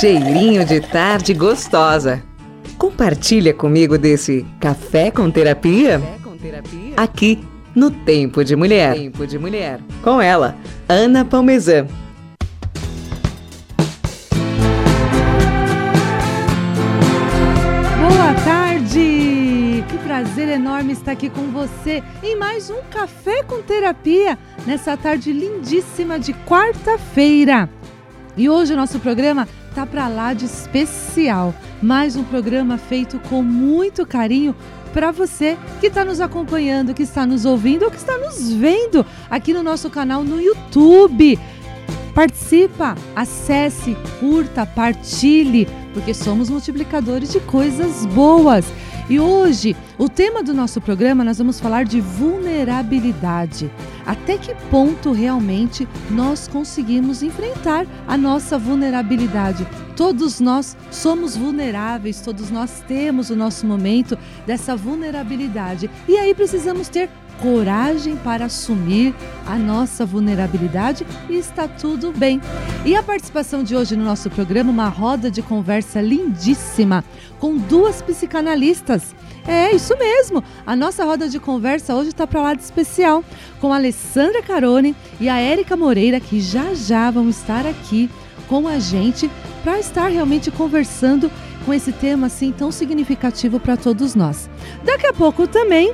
cheirinho de tarde gostosa. Compartilha comigo desse café com terapia? Aqui no Tempo de Mulher. Tempo de Mulher. Com ela, Ana Palmezan. Boa tarde! Que prazer enorme estar aqui com você em mais um Café com Terapia nessa tarde lindíssima de quarta-feira. E hoje o nosso programa tá para lá de especial. Mais um programa feito com muito carinho para você que está nos acompanhando, que está nos ouvindo ou que está nos vendo aqui no nosso canal no YouTube. Participa, acesse, curta, partilhe, porque somos multiplicadores de coisas boas. E hoje, o tema do nosso programa, nós vamos falar de vulnerabilidade. Até que ponto realmente nós conseguimos enfrentar a nossa vulnerabilidade? Todos nós somos vulneráveis, todos nós temos o nosso momento dessa vulnerabilidade. E aí precisamos ter coragem para assumir a nossa vulnerabilidade e está tudo bem. E a participação de hoje no nosso programa, uma roda de conversa lindíssima com duas psicanalistas. É isso mesmo. A nossa roda de conversa hoje está para lá de especial com a Alessandra Carone e a Érica Moreira, que já já vão estar aqui com a gente para estar realmente conversando com esse tema assim tão significativo para todos nós. Daqui a pouco também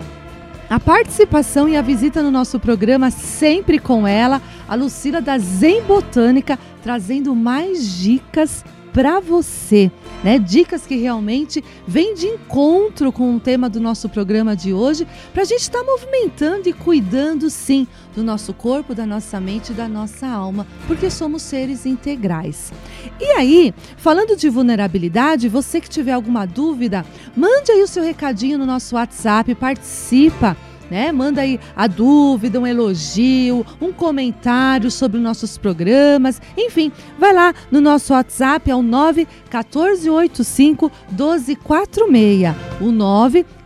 a participação e a visita no nosso programa, sempre com ela, a Lucila da Zen Botânica, trazendo mais dicas para você, né? Dicas que realmente vêm de encontro com o tema do nosso programa de hoje, para a gente estar tá movimentando e cuidando, sim, do nosso corpo, da nossa mente e da nossa alma, porque somos seres integrais. E aí, falando de vulnerabilidade, você que tiver alguma dúvida, mande aí o seu recadinho no nosso WhatsApp, participa né? Manda aí a dúvida, um elogio, um comentário sobre os nossos programas. Enfim, vai lá no nosso WhatsApp, é o 91485 1246. O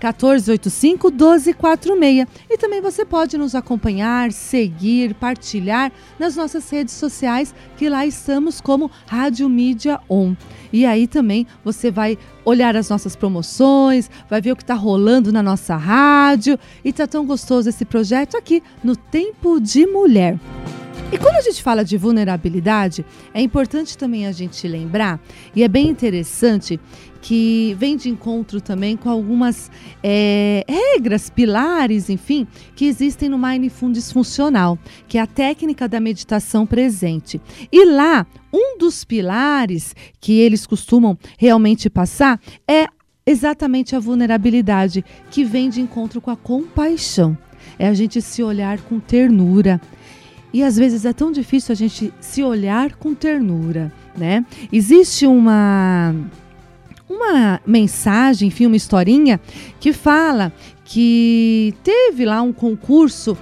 91485 1246. E também você pode nos acompanhar, seguir, partilhar nas nossas redes sociais, que lá estamos como Rádio Mídia On. E aí também você vai olhar as nossas promoções, vai ver o que está rolando na nossa rádio. E tá tão gostoso esse projeto aqui no Tempo de Mulher. E quando a gente fala de vulnerabilidade, é importante também a gente lembrar, e é bem interessante, que vem de encontro também com algumas é, regras, pilares, enfim, que existem no Mindfulness Funcional, que é a técnica da meditação presente. E lá, um dos pilares que eles costumam realmente passar é exatamente a vulnerabilidade, que vem de encontro com a compaixão. É a gente se olhar com ternura. E às vezes é tão difícil a gente se olhar com ternura, né? Existe uma uma mensagem, enfim, uma historinha que fala que teve lá um concurso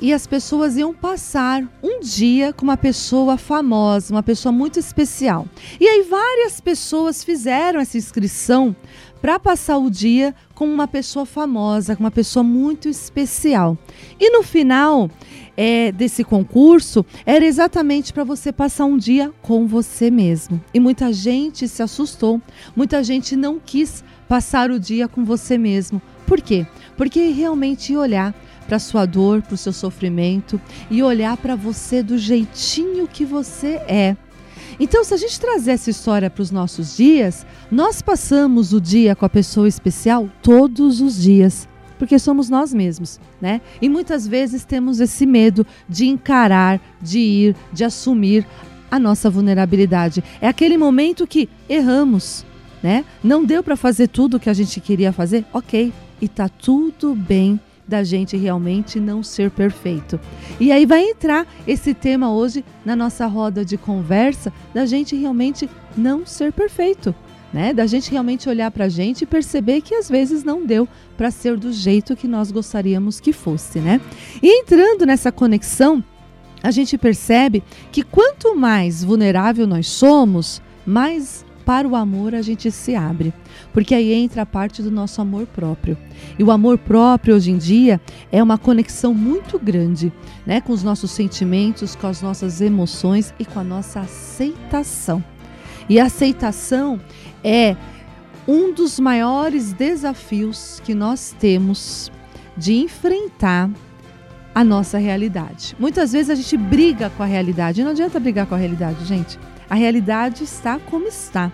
e as pessoas iam passar um dia com uma pessoa famosa, uma pessoa muito especial. E aí várias pessoas fizeram essa inscrição para passar o dia com uma pessoa famosa, com uma pessoa muito especial. E no final é, desse concurso era exatamente para você passar um dia com você mesmo. E muita gente se assustou, muita gente não quis passar o dia com você mesmo. Por quê? Porque realmente olhar para sua dor, para o seu sofrimento e olhar para você do jeitinho que você é. Então, se a gente trazer essa história para os nossos dias, nós passamos o dia com a pessoa especial todos os dias porque somos nós mesmos, né? E muitas vezes temos esse medo de encarar, de ir, de assumir a nossa vulnerabilidade. É aquele momento que erramos, né? Não deu para fazer tudo o que a gente queria fazer? OK, e tá tudo bem da gente realmente não ser perfeito. E aí vai entrar esse tema hoje na nossa roda de conversa da gente realmente não ser perfeito né? Da gente realmente olhar para a gente e perceber que às vezes não deu para ser do jeito que nós gostaríamos que fosse, né? E entrando nessa conexão, a gente percebe que quanto mais vulnerável nós somos, mais para o amor a gente se abre. Porque aí entra a parte do nosso amor próprio. E o amor próprio hoje em dia é uma conexão muito grande, né, com os nossos sentimentos, com as nossas emoções e com a nossa aceitação. E a aceitação é um dos maiores desafios que nós temos de enfrentar a nossa realidade. Muitas vezes a gente briga com a realidade. Não adianta brigar com a realidade, gente. A realidade está como está.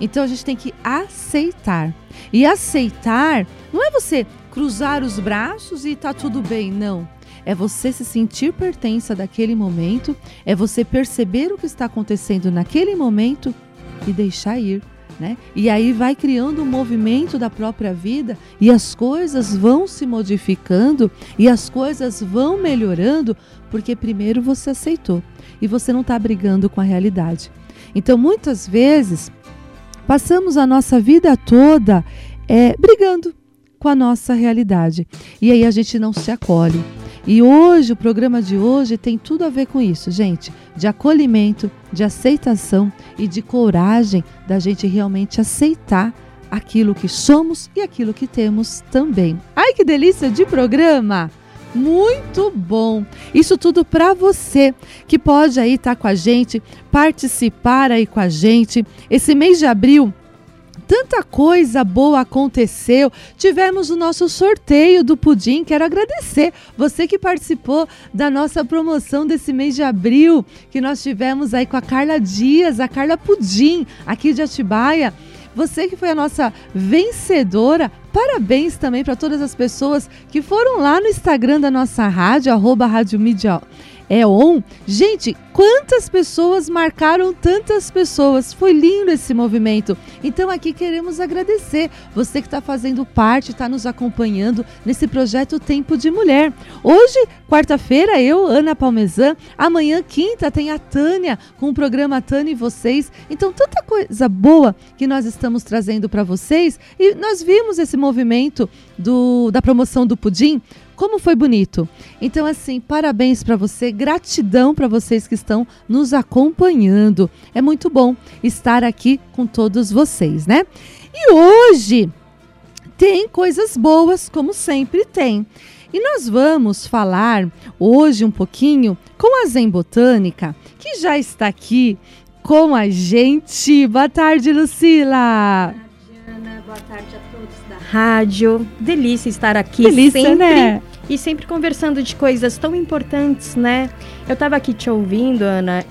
Então a gente tem que aceitar. E aceitar não é você cruzar os braços e tá tudo bem, não. É você se sentir pertença daquele momento, é você perceber o que está acontecendo naquele momento e deixar ir. Né? E aí vai criando um movimento da própria vida e as coisas vão se modificando e as coisas vão melhorando porque primeiro você aceitou e você não está brigando com a realidade. Então muitas vezes passamos a nossa vida toda é, brigando com a nossa realidade e aí a gente não se acolhe. E hoje, o programa de hoje tem tudo a ver com isso, gente, de acolhimento, de aceitação e de coragem da gente realmente aceitar aquilo que somos e aquilo que temos também. Ai, que delícia de programa! Muito bom! Isso tudo para você que pode aí estar tá com a gente, participar aí com a gente. Esse mês de abril tanta coisa boa aconteceu. Tivemos o nosso sorteio do pudim. Quero agradecer você que participou da nossa promoção desse mês de abril, que nós tivemos aí com a Carla Dias, a Carla Pudim, aqui de Atibaia. Você que foi a nossa vencedora, parabéns também para todas as pessoas que foram lá no Instagram da nossa rádio, arroba Rádio Mídia é on. Gente, quantas pessoas marcaram tantas pessoas? Foi lindo esse movimento. Então aqui queremos agradecer você que está fazendo parte, está nos acompanhando nesse projeto Tempo de Mulher. Hoje, quarta-feira, eu, Ana Palmezan. Amanhã, quinta, tem a Tânia com o programa Tânia e vocês. Então, tanta coisa boa que nós estamos trazendo para vocês. E nós vimos esse movimento do, da promoção do pudim como foi bonito. Então, assim, parabéns para você, gratidão para vocês que estão nos acompanhando. É muito bom estar aqui com todos vocês, né? E hoje tem coisas boas, como sempre tem. E nós vamos falar hoje um pouquinho com a Zen Botânica, que já está aqui com a gente. Boa tarde, Lucila. Boa tarde, Ana. Boa tarde a rádio. Delícia estar aqui Delícia, sempre. Né? E sempre conversando de coisas tão importantes, né? Eu estava aqui te ouvindo, Ana.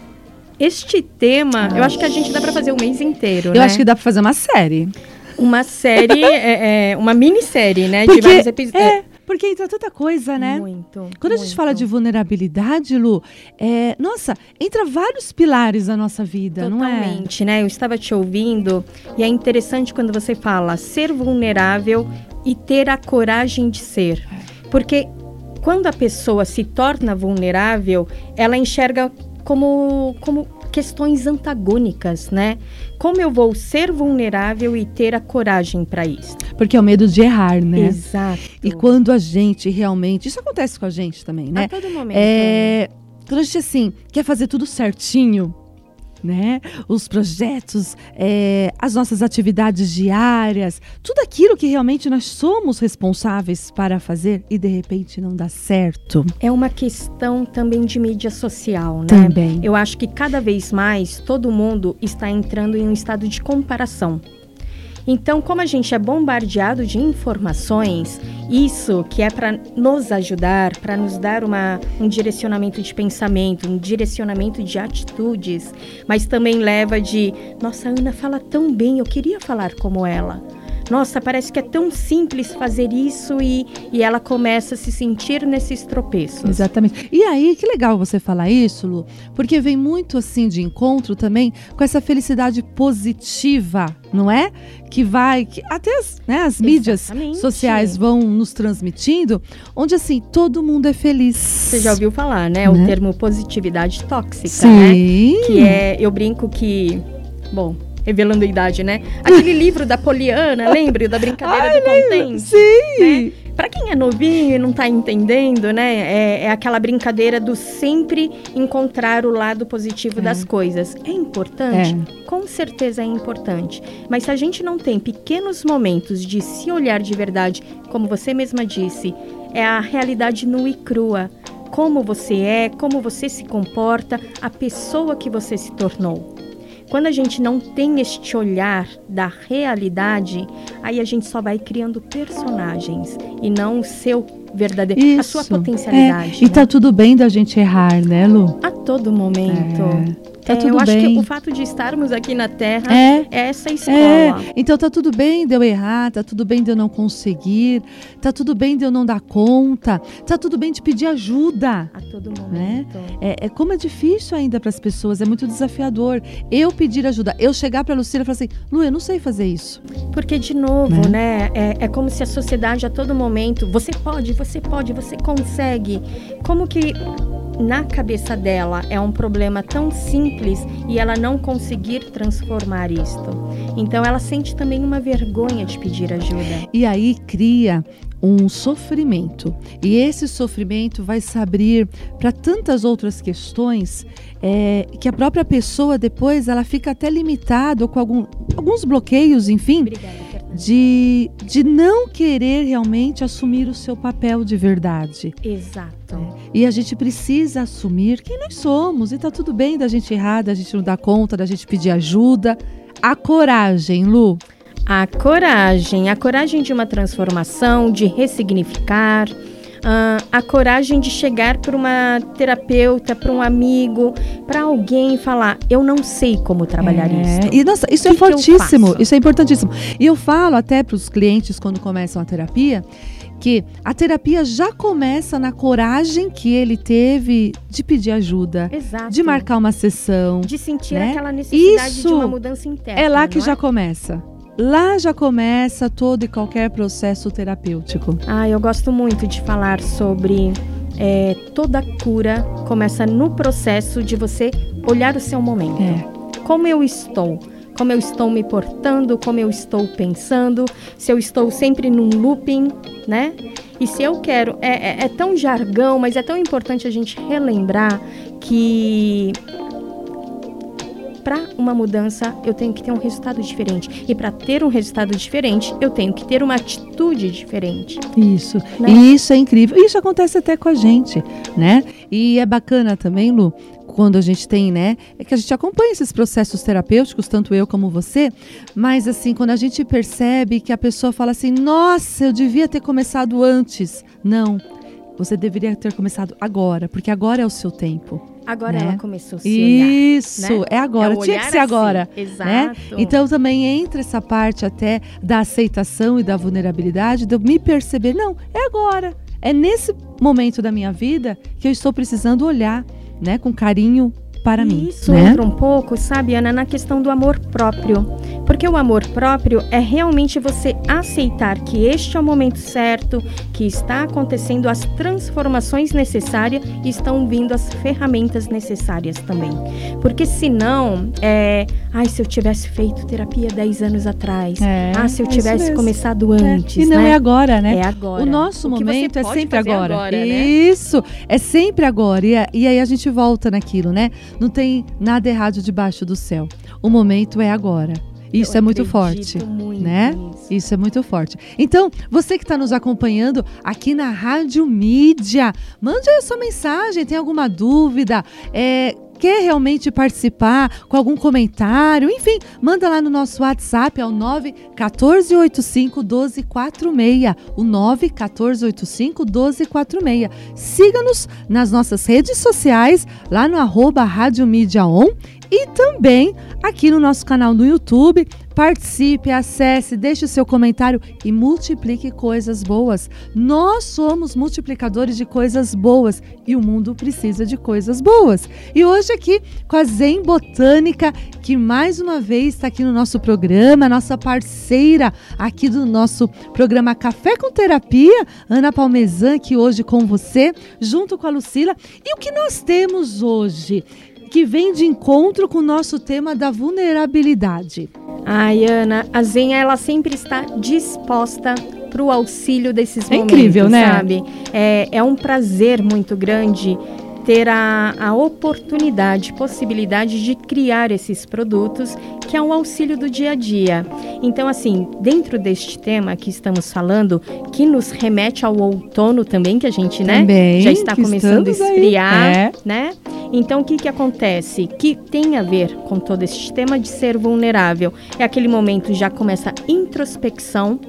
Este tema, eu acho que a gente dá para fazer um mês inteiro, Eu né? acho que dá para fazer uma série. Uma série, é, é, uma minissérie, né? Porque, de vários episódios. É, porque entra tanta coisa, né? Muito. Quando a gente fala de vulnerabilidade, Lu, é, nossa, entra vários pilares da nossa vida, Totalmente, não é? Totalmente, né? Eu estava te ouvindo e é interessante quando você fala ser vulnerável e ter a coragem de ser. Porque quando a pessoa se torna vulnerável, ela enxerga como, como questões antagônicas, né? Como eu vou ser vulnerável e ter a coragem para isso? Porque é o medo de errar, né? Exato. E quando a gente realmente. Isso acontece com a gente também, né? A todo momento. É, né? quando a gente, assim, quer fazer tudo certinho, né? Os projetos, é, as nossas atividades diárias, tudo aquilo que realmente nós somos responsáveis para fazer e de repente não dá certo. É uma questão também de mídia social, né? Também. Eu acho que cada vez mais todo mundo está entrando em um estado de comparação. Então, como a gente é bombardeado de informações, isso que é para nos ajudar, para nos dar uma, um direcionamento de pensamento, um direcionamento de atitudes, mas também leva de, nossa, Ana fala tão bem, eu queria falar como ela nossa, parece que é tão simples fazer isso e, e ela começa a se sentir nesses tropeços. Exatamente. E aí, que legal você falar isso, Lu, porque vem muito assim de encontro também com essa felicidade positiva, não é? Que vai, que até as, né, as mídias sociais vão nos transmitindo, onde assim, todo mundo é feliz. Você já ouviu falar, né? né? O termo positividade tóxica, Sim. né? Que é, eu brinco que, bom, revelando a idade, né? Aquele livro da Poliana, lembra? Da brincadeira Ai, do contente? Sim! Né? Para quem é novinho e não está entendendo, né? É, é, aquela brincadeira do sempre encontrar o lado positivo é. das coisas. É importante? É. Com certeza é importante. Mas se a gente não tem pequenos momentos de se olhar de verdade, como você mesma disse, é a realidade nua e crua. Como você é, como você se comporta, a pessoa que você se tornou. Quando a gente não tem este olhar da realidade, aí a gente só vai criando personagens e não o seu verdadeiro, Isso. a sua potencialidade. É. E né? tá tudo bem da gente errar, né, Lu? A todo momento. É. Tá é, tudo eu acho que o fato de estarmos aqui na Terra é, é essa escola. É. Então tá tudo bem de eu errar, tá tudo bem de eu não conseguir, tá tudo bem de eu não dar conta, tá tudo bem de pedir ajuda. A todo né? momento. Né? É, é como é difícil ainda para as pessoas, é muito desafiador. Eu pedir ajuda, eu chegar para Lucila e falar assim, Lu, eu não sei fazer isso. Porque de novo, né? né? É, é como se a sociedade a todo momento, você pode, você pode, você consegue. Como que na cabeça dela é um problema tão simples e ela não conseguir transformar isto. Então ela sente também uma vergonha de pedir ajuda. E aí cria um sofrimento. E esse sofrimento vai se abrir para tantas outras questões é, que a própria pessoa depois ela fica até limitada com algum, alguns bloqueios, enfim. Obrigada de, de não querer realmente assumir o seu papel de verdade. Exato. E a gente precisa assumir quem nós somos. E tá tudo bem da gente errar, da gente não dar conta, da gente pedir ajuda. A coragem, Lu. A coragem, a coragem de uma transformação, de ressignificar, uh, a coragem de chegar para uma terapeuta, para um amigo, para alguém e falar: eu não sei como trabalhar é. isso. E nossa, isso é que é fortíssimo, isso é importantíssimo. E eu falo até para os clientes quando começam a terapia que a terapia já começa na coragem que ele teve de pedir ajuda, Exato. de marcar uma sessão, de sentir né? aquela necessidade Isso de uma mudança interna. É lá que já é? começa. Lá já começa todo e qualquer processo terapêutico. Ah, eu gosto muito de falar sobre é, toda cura começa no processo de você olhar o seu momento. É. Como eu estou? Como eu estou me portando? Como eu estou pensando? Se eu estou sempre num looping, né? E se eu quero. É, é, é tão jargão, mas é tão importante a gente relembrar que para uma mudança eu tenho que ter um resultado diferente. E para ter um resultado diferente, eu tenho que ter uma atitude diferente. Isso. Né? E isso é incrível. Isso acontece até com a gente, né? E é bacana também, Lu, quando a gente tem, né? É que a gente acompanha esses processos terapêuticos, tanto eu como você, mas assim, quando a gente percebe que a pessoa fala assim: nossa, eu devia ter começado antes. Não. Você deveria ter começado agora, porque agora é o seu tempo. Agora né? ela começou a se olhar, Isso, né? é agora. É Tinha que ser assim. agora. Exato. Né? Então também entra essa parte até da aceitação e da vulnerabilidade, de eu me perceber, não, é agora. É nesse momento da minha vida que eu estou precisando olhar, né, com carinho para mim. Isso né? entra um pouco, sabe, Ana, na questão do amor próprio. Porque o amor próprio é realmente você aceitar que este é o momento certo, que está acontecendo as transformações necessárias e estão vindo as ferramentas necessárias também. Porque senão, é, ai, se eu tivesse feito terapia 10 anos atrás, é, ah, se eu tivesse começado é. antes. É. E não né? é agora, né? É agora. O nosso o momento é sempre agora. agora né? Isso, é sempre agora. E, e aí a gente volta naquilo, né? Não tem nada errado debaixo do céu. O momento é agora. Isso Eu é muito forte, muito né? Isso. isso. é muito forte. Então, você que está nos acompanhando aqui na Rádio Mídia, mande aí a sua mensagem. Tem alguma dúvida? É, quer realmente participar com algum comentário, enfim, manda lá no nosso WhatsApp, é o 91485 1246. O 91485 1246. Siga-nos nas nossas redes sociais, lá no arroba Rádio Mídia On e também aqui no nosso canal no YouTube. Participe, acesse, deixe o seu comentário e multiplique coisas boas. Nós somos multiplicadores de coisas boas e o mundo precisa de coisas boas. E hoje aqui com a Zen Botânica, que mais uma vez está aqui no nosso programa, nossa parceira aqui do nosso programa Café com Terapia, Ana Palmezan, que hoje com você, junto com a Lucila. E o que nós temos hoje? Que vem de encontro com o nosso tema da vulnerabilidade. Ai, Ana, a Zenha ela sempre está disposta para o auxílio desses é momentos, incrível, né? sabe? É, é um prazer muito grande ter a, a oportunidade, possibilidade de criar esses produtos, que é um auxílio do dia a dia. Então, assim, dentro deste tema que estamos falando, que nos remete ao outono também, que a gente, né, também, já está começando a esfriar, é. né? Então, o que, que acontece? Que tem a ver com todo esse sistema de ser vulnerável. É aquele momento já começa a introspecção,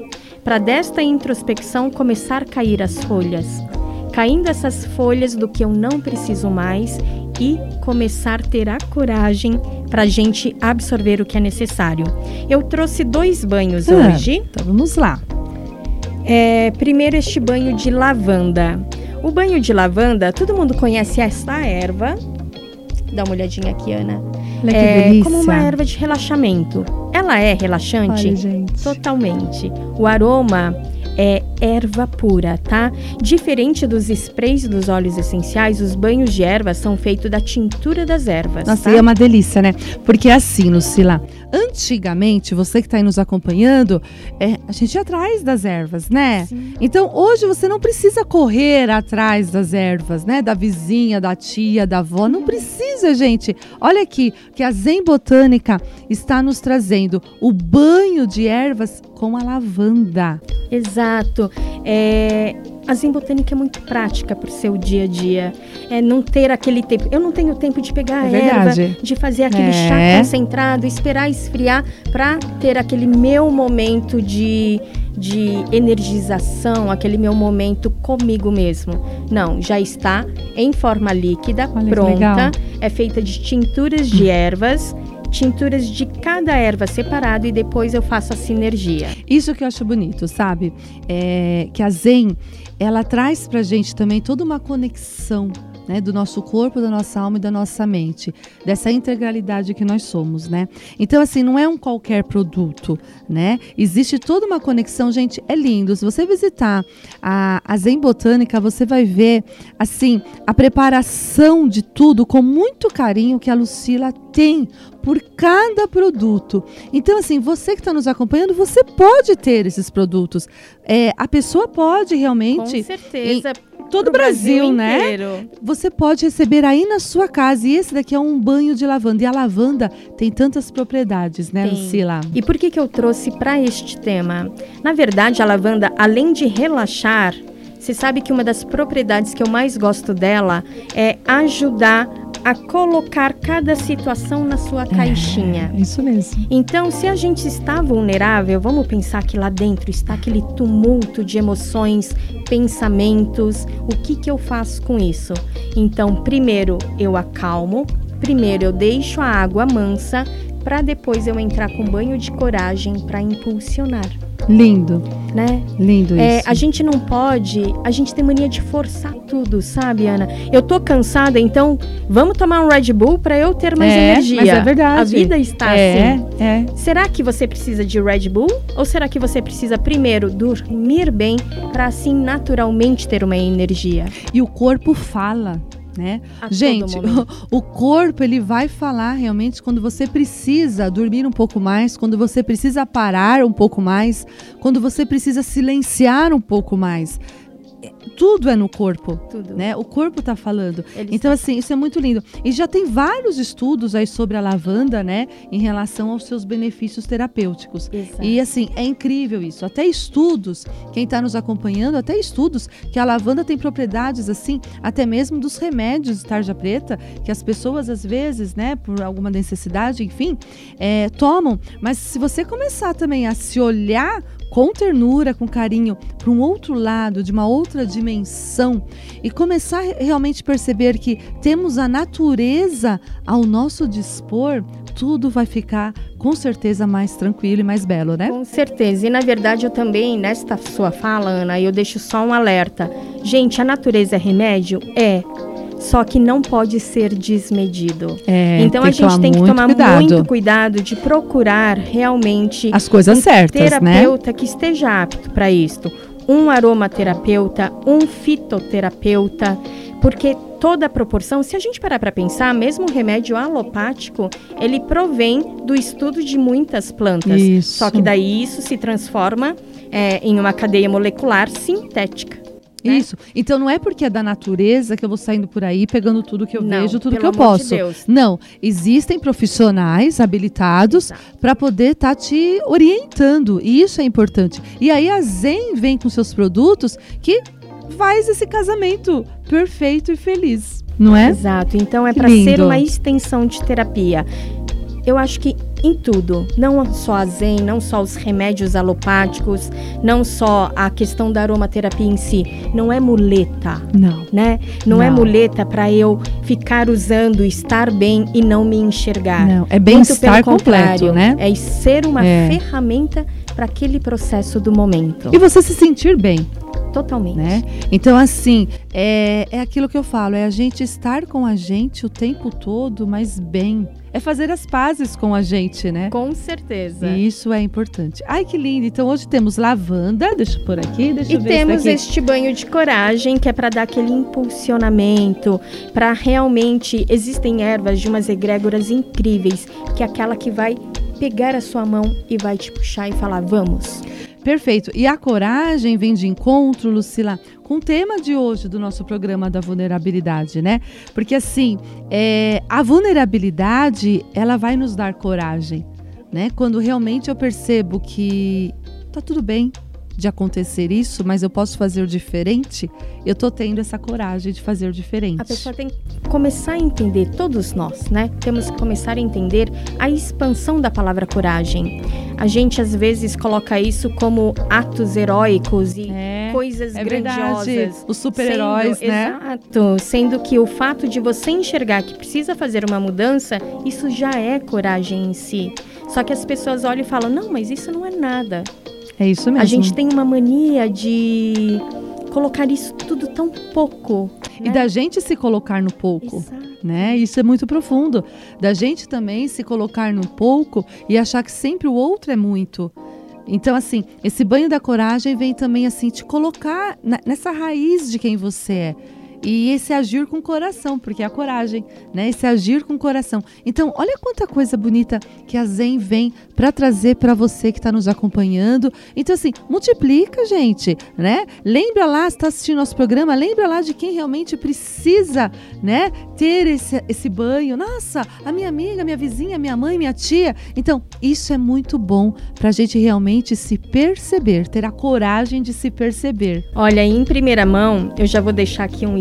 para desta introspecção começar a cair as folhas. Caindo essas folhas do que eu não preciso mais e começar a ter a coragem para a gente absorver o que é necessário. Eu trouxe dois banhos ah, hoje. Então vamos lá. É, primeiro, este banho de lavanda. O banho de lavanda, todo mundo conhece essa erva. Dá uma olhadinha aqui, Ana. Olha é como uma erva de relaxamento. Ela é relaxante? Olha, gente. Totalmente. O aroma é erva pura, tá? Diferente dos sprays dos óleos essenciais, os banhos de erva são feitos da tintura das ervas. Nossa, tá? e é uma delícia, né? Porque é assim, Lucila, antigamente, você que está aí nos acompanhando, é, a gente ia atrás das ervas, né? Sim. Então, hoje você não precisa correr atrás das ervas, né? Da vizinha, da tia, da avó. Não precisa, gente. Olha aqui, que a Zen Botânica está nos trazendo o banho de ervas com a lavanda. Exato. É, a Zen Botânica é muito prática para o seu dia a dia. É não ter aquele tempo. Eu não tenho tempo de pegar é a erva, de fazer aquele é. chá concentrado, esperar esfriar para ter aquele meu momento de, de energização, aquele meu momento comigo mesmo. Não, já está em forma líquida, Olha pronta. É feita de tinturas de ervas tinturas de cada erva separado e depois eu faço a sinergia. Isso que eu acho bonito, sabe? É, que a Zen, ela traz pra gente também toda uma conexão né, do nosso corpo, da nossa alma e da nossa mente, dessa integralidade que nós somos, né? Então, assim, não é um qualquer produto, né? Existe toda uma conexão, gente, é lindo. Se você visitar a, a Zen Botânica, você vai ver, assim, a preparação de tudo com muito carinho que a Lucila tem por cada produto. Então, assim, você que está nos acompanhando, você pode ter esses produtos. É, a pessoa pode realmente. Com certeza. Em, todo o Brasil, Brasil né? Você pode receber aí na sua casa. E esse daqui é um banho de lavanda. E a lavanda tem tantas propriedades, né, tem. Lucila? E por que, que eu trouxe para este tema? Na verdade, a lavanda, além de relaxar, você sabe que uma das propriedades que eu mais gosto dela é ajudar a colocar cada situação na sua caixinha. É, isso mesmo. Então, se a gente está vulnerável, vamos pensar que lá dentro está aquele tumulto de emoções, pensamentos. O que, que eu faço com isso? Então, primeiro eu acalmo, primeiro eu deixo a água mansa, para depois eu entrar com banho de coragem para impulsionar. Lindo. Né? Lindo é, isso. A gente não pode, a gente tem mania de forçar tudo, sabe, Ana? Eu tô cansada, então vamos tomar um Red Bull para eu ter mais é, energia. Mas é verdade. A vida está é, assim. É. Será que você precisa de Red Bull ou será que você precisa primeiro dormir bem para assim naturalmente ter uma energia? E o corpo fala né? A Gente, o, o, corpo ele vai falar realmente quando você precisa dormir um pouco mais, quando você precisa parar um pouco mais, quando você precisa silenciar um pouco mais tudo é no corpo, tudo. né? O corpo está falando. então assim, isso é muito lindo. E já tem vários estudos aí sobre a lavanda, né, em relação aos seus benefícios terapêuticos. Exato. E assim, é incrível isso. Até estudos, quem está nos acompanhando, até estudos que a lavanda tem propriedades assim, até mesmo dos remédios de tarja preta, que as pessoas às vezes, né, por alguma necessidade, enfim, é, tomam. Mas se você começar também a se olhar com ternura, com carinho, para um outro lado, de uma outra dimensão e começar a realmente perceber que temos a natureza ao nosso dispor, tudo vai ficar com certeza mais tranquilo e mais belo, né? Com certeza. E na verdade eu também, nesta sua fala, Ana, eu deixo só um alerta. Gente, a natureza é remédio? É só que não pode ser desmedido. É, então a gente tem que tomar cuidado. muito cuidado de procurar realmente as coisas um certas, né? terapeuta né? que esteja apto para isto. Um aromaterapeuta, um fitoterapeuta, porque toda a proporção, se a gente parar para pensar, mesmo o remédio alopático, ele provém do estudo de muitas plantas. Isso. Só que daí isso se transforma é, em uma cadeia molecular sintética. Né? Isso. Então não é porque é da natureza que eu vou saindo por aí pegando tudo que eu não, vejo, tudo que eu posso. De não, existem profissionais habilitados para poder estar tá te orientando. E isso é importante. E aí a Zen vem com seus produtos que faz esse casamento perfeito e feliz. não é? Exato. Então é para ser uma extensão de terapia. Eu acho que em tudo, não só a zen, não só os remédios alopáticos, não só a questão da aromaterapia em si, não é muleta. Não. Né? Não, é não. é muleta para eu ficar usando, estar bem e não me enxergar. Não, é bem-estar completo, né? É ser uma é. ferramenta para aquele processo do momento. E você se sentir bem. Totalmente. Né? Então, assim, é, é aquilo que eu falo, é a gente estar com a gente o tempo todo, mas bem é fazer as pazes com a gente, né? Com certeza. E isso é importante. Ai, que lindo. Então hoje temos lavanda, deixa eu pôr aqui, deixa e eu ver. E temos este banho de coragem, que é para dar aquele impulsionamento, para realmente existem ervas de umas egrégoras incríveis, que é aquela que vai pegar a sua mão e vai te puxar e falar: "Vamos". Perfeito. E a coragem vem de encontro, Lucila, com o tema de hoje do nosso programa da vulnerabilidade, né? Porque assim, é, a vulnerabilidade, ela vai nos dar coragem, né? Quando realmente eu percebo que tá tudo bem, de acontecer isso, mas eu posso fazer o diferente, eu tô tendo essa coragem de fazer o diferente. A pessoa tem que começar a entender, todos nós, né? Temos que começar a entender a expansão da palavra coragem. A gente às vezes coloca isso como atos heróicos e é, coisas é grandiosas. Verdade. Os super-heróis, né? Exato. Sendo que o fato de você enxergar que precisa fazer uma mudança, isso já é coragem em si. Só que as pessoas olham e falam: não, mas isso não é nada. É isso mesmo. A gente tem uma mania de colocar isso tudo tão pouco. Né? E da gente se colocar no pouco. Exato. Né? Isso é muito profundo. Da gente também se colocar no pouco e achar que sempre o outro é muito. Então, assim, esse banho da coragem vem também assim te colocar nessa raiz de quem você é. E esse agir com coração, porque é a coragem, né? Esse agir com coração. Então, olha quanta coisa bonita que a Zen vem para trazer para você que está nos acompanhando. Então, assim, multiplica, gente, né? Lembra lá, está assistindo nosso programa, lembra lá de quem realmente precisa, né? Ter esse, esse banho. Nossa, a minha amiga, minha vizinha, minha mãe, minha tia. Então, isso é muito bom para a gente realmente se perceber, ter a coragem de se perceber. Olha, em primeira mão, eu já vou deixar aqui um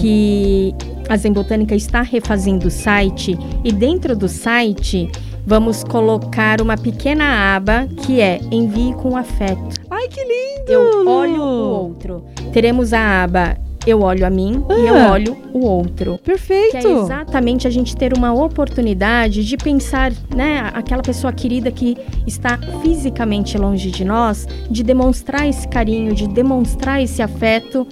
que a Zen Botânica está refazendo o site e dentro do site vamos colocar uma pequena aba que é Envie com afeto. Ai, que lindo! Eu olho o outro. Teremos a aba eu olho a mim ah, e eu ah. olho o outro. Perfeito. Que é exatamente a gente ter uma oportunidade de pensar, né, aquela pessoa querida que está fisicamente longe de nós, de demonstrar esse carinho, de demonstrar esse afeto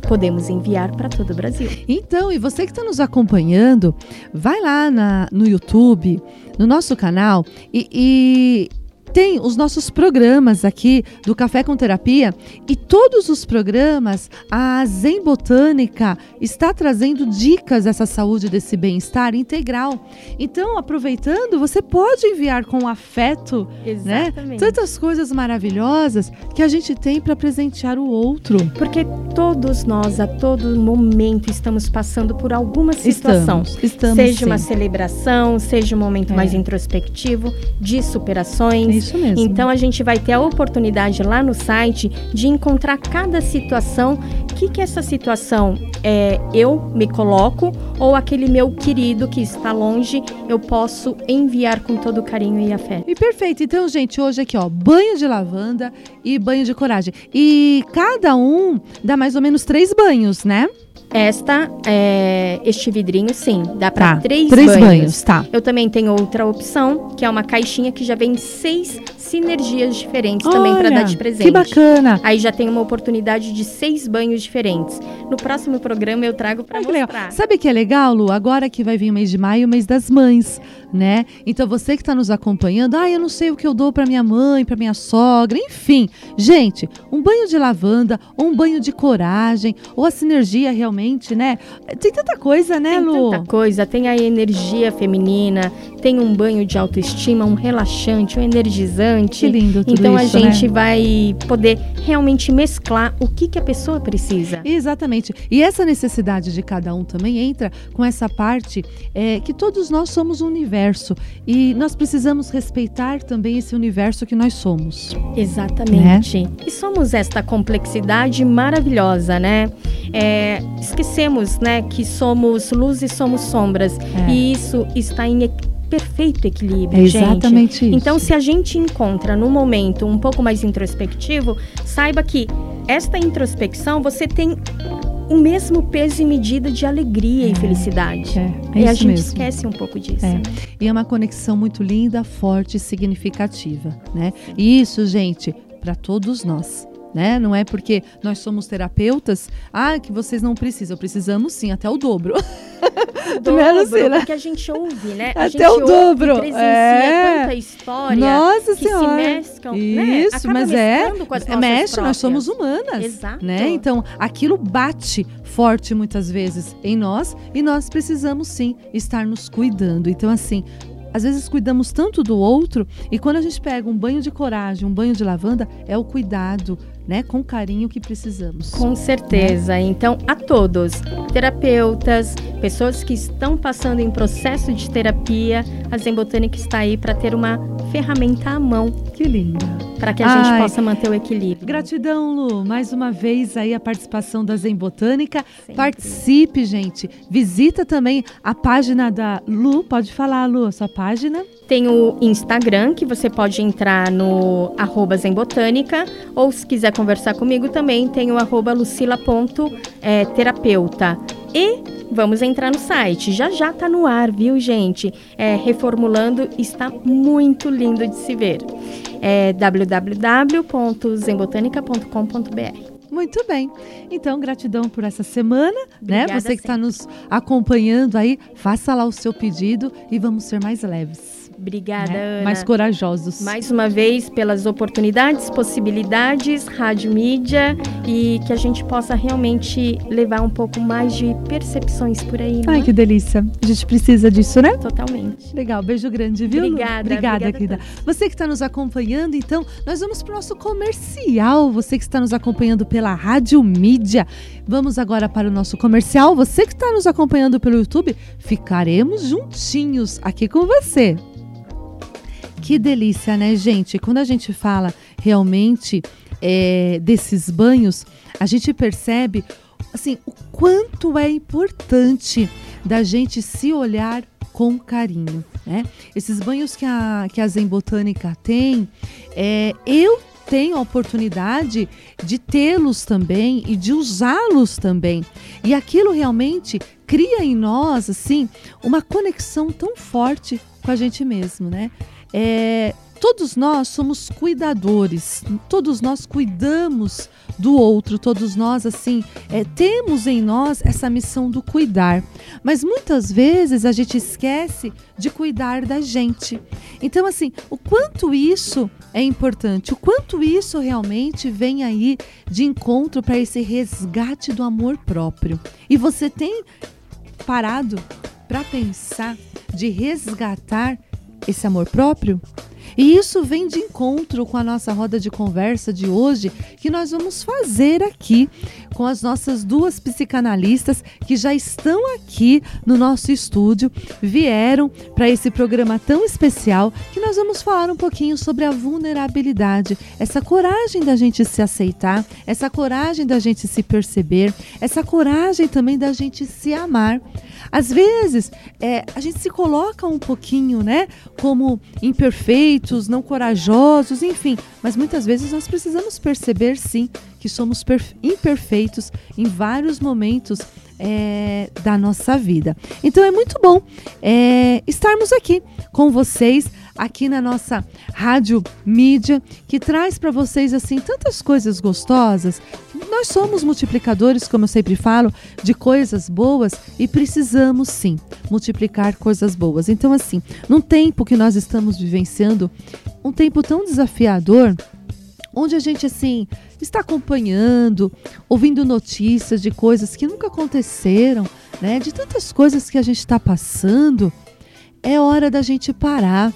podemos enviar para todo o Brasil. Então, e você que está nos acompanhando, vai lá na, no YouTube, no nosso canal e, e tem os nossos programas aqui do Café com Terapia e todos os programas a Zen Botânica está trazendo dicas dessa saúde, desse bem-estar integral. Então, aproveitando, você pode enviar com afeto, né, Exatamente. né? Tantas coisas maravilhosas que a gente tem para presentear o outro. Porque todos nós, a todo momento, estamos passando por alguma situação. Estamos, estamos seja sim. uma celebração, seja um momento é. mais introspectivo, de superações isso mesmo. Então a gente vai ter a oportunidade lá no site de encontrar cada situação. O que, que essa situação é, eu me coloco ou aquele meu querido que está longe, eu posso enviar com todo carinho e afeto. E perfeito. Então, gente, hoje aqui, ó, banho de lavanda e banho de coragem. E cada um dá mais ou menos três banhos, né? Esta, é, este vidrinho, sim, dá para tá, três, três banhos. banhos. Tá. Eu também tenho outra opção, que é uma caixinha que já vem seis sinergias diferentes Olha, também para dar de presente. Que bacana! Aí já tem uma oportunidade de seis banhos diferentes. No próximo programa eu trago para mostrar. Legal. Sabe que é legal, Lu? Agora que vai vir o mês de maio, o mês das mães, né? Então você que está nos acompanhando, ah, eu não sei o que eu dou para minha mãe, para minha sogra, enfim. Gente, um banho de lavanda, ou um banho de coragem, ou a sinergia realmente realmente, né? Tem tanta coisa, né, tem Lu? Tem tanta coisa. Tem a energia feminina, tem um banho de autoestima, um relaxante, um energizante. Que lindo tudo Então isso, a gente né? vai poder realmente mesclar o que, que a pessoa precisa. Exatamente. E essa necessidade de cada um também entra com essa parte é, que todos nós somos um universo e nós precisamos respeitar também esse universo que nós somos. Exatamente. Né? E somos esta complexidade maravilhosa, né? É, esquecemos, né, que somos luz e somos sombras. É. E isso está em perfeito equilíbrio, é exatamente gente. Isso. Então, se a gente encontra no momento um pouco mais introspectivo, saiba que esta introspecção você tem o mesmo peso e medida de alegria é, e felicidade. É, é e a gente mesmo. esquece um pouco disso. É. E é uma conexão muito linda, forte e significativa, né? E isso, gente, para todos nós né? Não é porque nós somos terapeutas, ah, que vocês não precisam. Precisamos sim, até o dobro. dobro Menos, né? porque a gente ouve, né? A até o dobro. é. tanta história Nossa que senhora. se mesclam, né? Isso, né? mas é, é mexe, nós somos humanas, Exato. né? Então, aquilo bate forte muitas vezes em nós e nós precisamos sim estar nos cuidando. Então, assim, às vezes cuidamos tanto do outro e quando a gente pega um banho de coragem, um banho de lavanda, é o cuidado, né, com carinho que precisamos. Com certeza. Né? Então, a todos, terapeutas, pessoas que estão passando em processo de terapia, a Zen Botânica está aí para ter uma ferramenta à mão. Que linda. Para que a Ai, gente possa manter o equilíbrio. Gratidão, Lu. Mais uma vez aí a participação da Zen Botânica. Sempre. Participe, gente. Visita também a página da Lu. Pode falar, Lu, a sua página. Tem o Instagram, que você pode entrar no arroba Zembotânica, ou se quiser conversar comigo também, tem o arroba lucila.terapeuta. E vamos entrar no site. Já já tá no ar, viu, gente? É, reformulando, está muito lindo de se ver. É www.zembotanica.com.br. Muito bem. Então, gratidão por essa semana, né? Obrigada né? Você que está nos acompanhando aí, faça lá o seu pedido e vamos ser mais leves. Obrigada, né? Ana. Mais corajosos. Mais uma vez pelas oportunidades, possibilidades, rádio mídia e que a gente possa realmente levar um pouco mais de percepções por aí. Ai, né? que delícia. A gente precisa disso, né? Totalmente. Legal, beijo grande, viu? Obrigada. Obrigada, querida. Você que está nos acompanhando, então, nós vamos para o nosso comercial. Você que está nos acompanhando pela rádio mídia. Vamos agora para o nosso comercial. Você que está nos acompanhando pelo YouTube, ficaremos juntinhos aqui com você. Que delícia, né, gente? Quando a gente fala realmente é, desses banhos, a gente percebe assim o quanto é importante da gente se olhar com carinho, né? Esses banhos que a, que a Zen Botânica tem, é, eu tenho a oportunidade de tê-los também e de usá-los também. E aquilo realmente cria em nós, assim, uma conexão tão forte com a gente mesmo, né? É, todos nós somos cuidadores, todos nós cuidamos do outro, todos nós, assim, é, temos em nós essa missão do cuidar. Mas muitas vezes a gente esquece de cuidar da gente. Então, assim, o quanto isso é importante, o quanto isso realmente vem aí de encontro para esse resgate do amor próprio. E você tem parado para pensar de resgatar esse amor próprio? E isso vem de encontro com a nossa roda de conversa de hoje, que nós vamos fazer aqui com as nossas duas psicanalistas que já estão aqui no nosso estúdio, vieram para esse programa tão especial que nós vamos falar um pouquinho sobre a vulnerabilidade, essa coragem da gente se aceitar, essa coragem da gente se perceber, essa coragem também da gente se amar. Às vezes, é, a gente se coloca um pouquinho, né, como não corajosos, enfim, mas muitas vezes nós precisamos perceber, sim, que somos imperfeitos em vários momentos é, da nossa vida. Então é muito bom é, estarmos aqui com vocês aqui na nossa rádio mídia, que traz para vocês assim tantas coisas gostosas. Nós somos multiplicadores, como eu sempre falo, de coisas boas e precisamos sim multiplicar coisas boas. Então assim, num tempo que nós estamos vivenciando, um tempo tão desafiador, onde a gente assim está acompanhando, ouvindo notícias de coisas que nunca aconteceram, né? De tantas coisas que a gente está passando, é hora da gente parar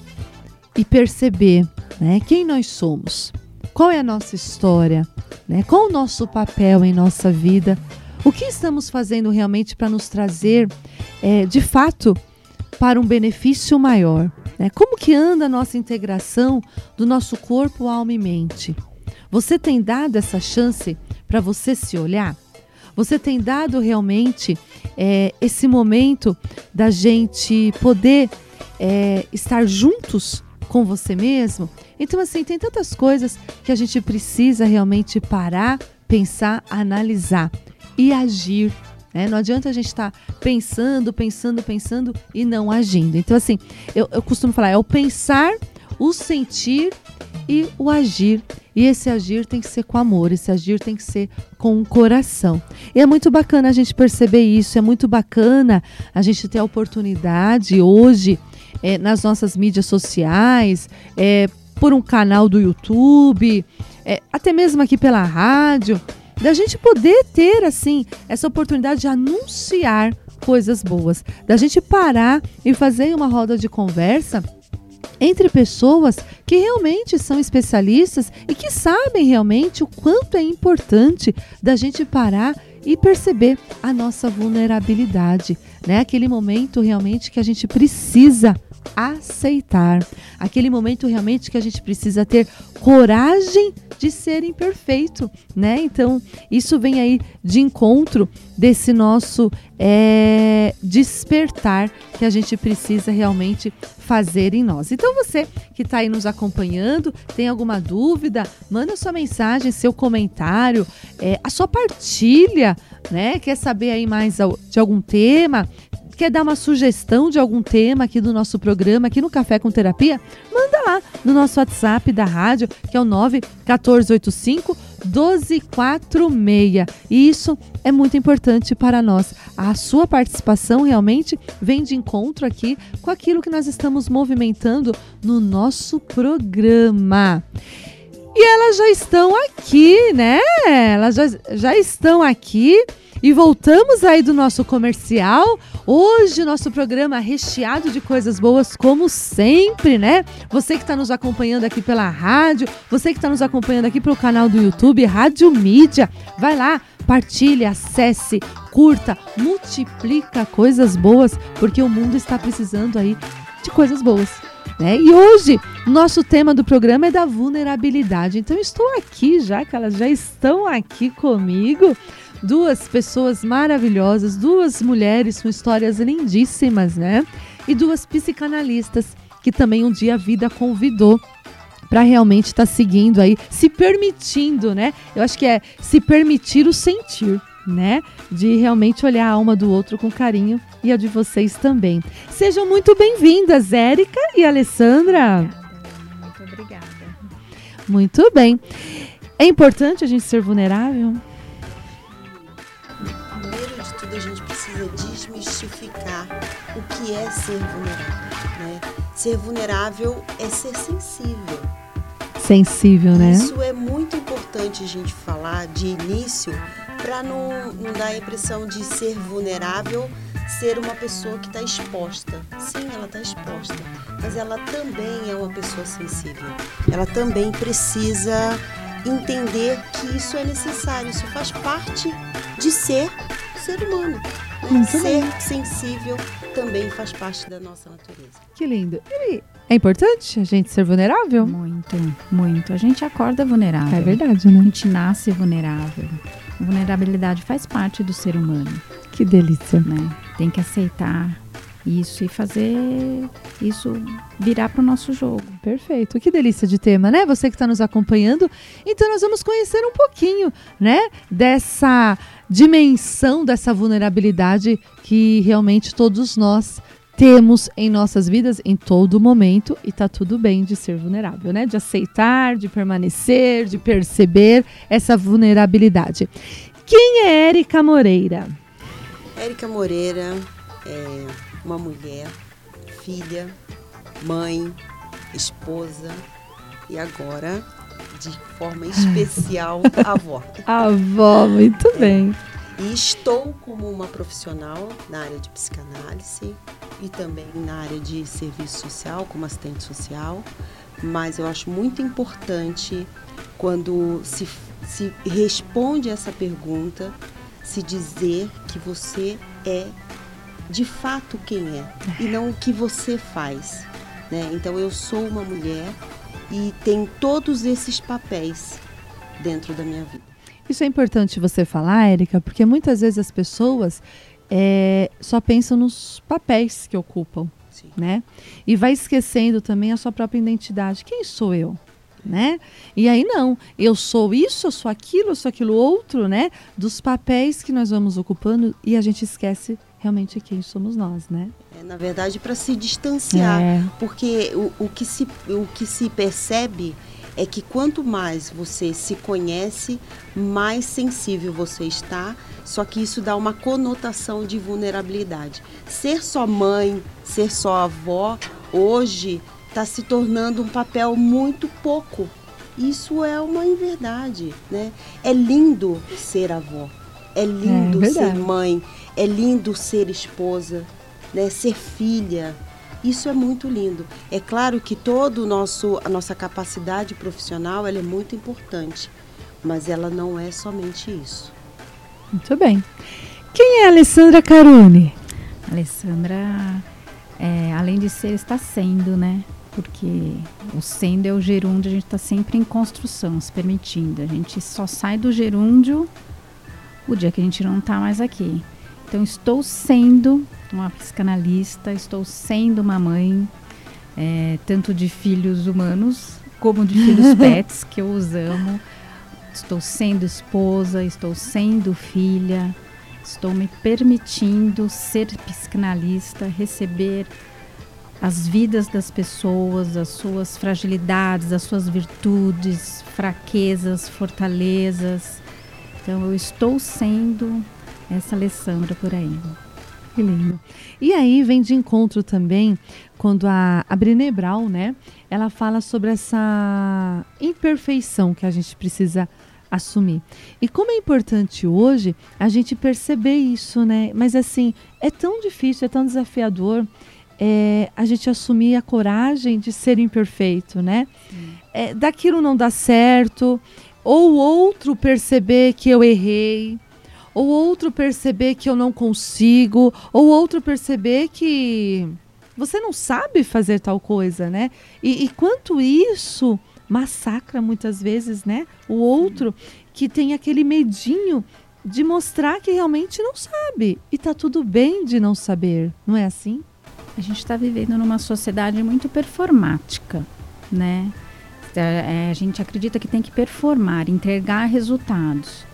e perceber né, quem nós somos, qual é a nossa história, né, qual o nosso papel em nossa vida, o que estamos fazendo realmente para nos trazer, é, de fato, para um benefício maior. Né? Como que anda a nossa integração do nosso corpo, alma e mente? Você tem dado essa chance para você se olhar? Você tem dado realmente é, esse momento da gente poder é, estar juntos com você mesmo? Então, assim, tem tantas coisas que a gente precisa realmente parar, pensar, analisar e agir. Né? Não adianta a gente estar tá pensando, pensando, pensando e não agindo. Então, assim, eu, eu costumo falar, é o pensar, o sentir e o agir. E esse agir tem que ser com amor, esse agir tem que ser com o coração. E é muito bacana a gente perceber isso, é muito bacana a gente ter a oportunidade hoje é, nas nossas mídias sociais, é, por um canal do YouTube, é, até mesmo aqui pela rádio, da gente poder ter assim essa oportunidade de anunciar coisas boas, da gente parar e fazer uma roda de conversa entre pessoas que realmente são especialistas e que sabem realmente o quanto é importante da gente parar e perceber a nossa vulnerabilidade, né? Aquele momento realmente que a gente precisa aceitar. Aquele momento realmente que a gente precisa ter coragem de ser imperfeito, né? Então, isso vem aí de encontro desse nosso é, despertar que a gente precisa realmente fazer em nós. Então, você que está aí nos acompanhando, tem alguma dúvida, manda sua mensagem, seu comentário, é, a sua partilha, né? Quer saber aí mais de algum tema? Quer dar uma sugestão de algum tema aqui do nosso programa, aqui no Café com Terapia? Manda lá no nosso WhatsApp da rádio, que é o 91485 1246. E isso é muito importante para nós. A sua participação realmente vem de encontro aqui com aquilo que nós estamos movimentando no nosso programa. E elas já estão aqui, né? Elas já, já estão aqui e voltamos aí do nosso comercial. Hoje, nosso programa recheado de coisas boas, como sempre, né? Você que está nos acompanhando aqui pela rádio, você que está nos acompanhando aqui pelo canal do YouTube, Rádio Mídia, vai lá, partilhe, acesse, curta, multiplica coisas boas, porque o mundo está precisando aí de coisas boas. Né? E hoje, nosso tema do programa é da vulnerabilidade. Então, estou aqui já, que elas já estão aqui comigo duas pessoas maravilhosas, duas mulheres com histórias lindíssimas, né? E duas psicanalistas que também um dia a vida convidou para realmente estar tá seguindo aí, se permitindo, né? Eu acho que é se permitir o sentir, né? De realmente olhar a alma do outro com carinho e a de vocês também. Sejam muito bem-vindas, Érica e Alessandra. Muito obrigada. Muito bem. É importante a gente ser vulnerável? Que é ser vulnerável. Né? Ser vulnerável é ser sensível. Sensível, né? Isso é muito importante a gente falar de início para não, não dar a impressão de ser vulnerável ser uma pessoa que está exposta. Sim, ela está exposta, mas ela também é uma pessoa sensível. Ela também precisa entender que isso é necessário, isso faz parte de ser ser humano. Né? Ser bem. sensível também faz parte da nossa natureza. Que lindo. E é importante a gente ser vulnerável? Muito, muito. A gente acorda vulnerável. É verdade, né? A gente nasce vulnerável. A vulnerabilidade faz parte do ser humano. Que delícia. Né? Tem que aceitar isso e fazer isso virar para o nosso jogo. Perfeito. Que delícia de tema, né? Você que está nos acompanhando. Então nós vamos conhecer um pouquinho, né, dessa dimensão dessa vulnerabilidade que realmente todos nós temos em nossas vidas em todo momento e tá tudo bem de ser vulnerável, né? De aceitar, de permanecer, de perceber essa vulnerabilidade. Quem é Érica Moreira? Érica Moreira é uma mulher, filha, mãe, esposa e agora, de forma especial, avó. Avó, muito é. bem. E estou como uma profissional na área de psicanálise e também na área de serviço social, como assistente social. Mas eu acho muito importante quando se, se responde essa pergunta, se dizer que você é de fato quem é e não o que você faz. Né? Então eu sou uma mulher e tenho todos esses papéis dentro da minha vida. Isso é importante você falar, Érica, porque muitas vezes as pessoas é, só pensam nos papéis que ocupam, Sim. né? E vai esquecendo também a sua própria identidade. Quem sou eu? Né? E aí não, eu sou isso, eu sou aquilo, eu sou aquilo outro, né? Dos papéis que nós vamos ocupando e a gente esquece realmente quem somos nós, né? É, na verdade, para se distanciar, é. porque o, o, que se, o que se percebe é que quanto mais você se conhece, mais sensível você está, só que isso dá uma conotação de vulnerabilidade. Ser só mãe, ser só avó, hoje está se tornando um papel muito pouco. Isso é uma inverdade, né? É lindo ser avó, é lindo é ser mãe, é lindo ser esposa, né? Ser filha. Isso é muito lindo. É claro que todo o nosso a nossa capacidade profissional ela é muito importante, mas ela não é somente isso. Muito bem. Quem é a Alessandra Caruni? Alessandra, é, além de ser, está sendo, né? porque o sendo é o gerúndio, a gente está sempre em construção, se permitindo. A gente só sai do gerúndio o dia que a gente não está mais aqui. Então, estou sendo uma psicanalista, estou sendo uma mãe, é, tanto de filhos humanos como de filhos pets, que eu os amo. Estou sendo esposa, estou sendo filha, estou me permitindo ser psicanalista, receber as vidas das pessoas, as suas fragilidades, as suas virtudes, fraquezas, fortalezas. Então eu estou sendo essa Alessandra por aí. Que lindo. E aí vem de encontro também quando a, a Brené Brown, né, ela fala sobre essa imperfeição que a gente precisa assumir. E como é importante hoje a gente perceber isso, né? Mas assim, é tão difícil, é tão desafiador é, a gente assumir a coragem de ser imperfeito, né? É, daquilo não dá certo, ou outro perceber que eu errei, ou outro perceber que eu não consigo, ou outro perceber que você não sabe fazer tal coisa, né? E, e quanto isso massacra muitas vezes, né? O outro que tem aquele medinho de mostrar que realmente não sabe. E tá tudo bem de não saber, não é assim? A gente está vivendo numa sociedade muito performática, né? É, a gente acredita que tem que performar, entregar resultados.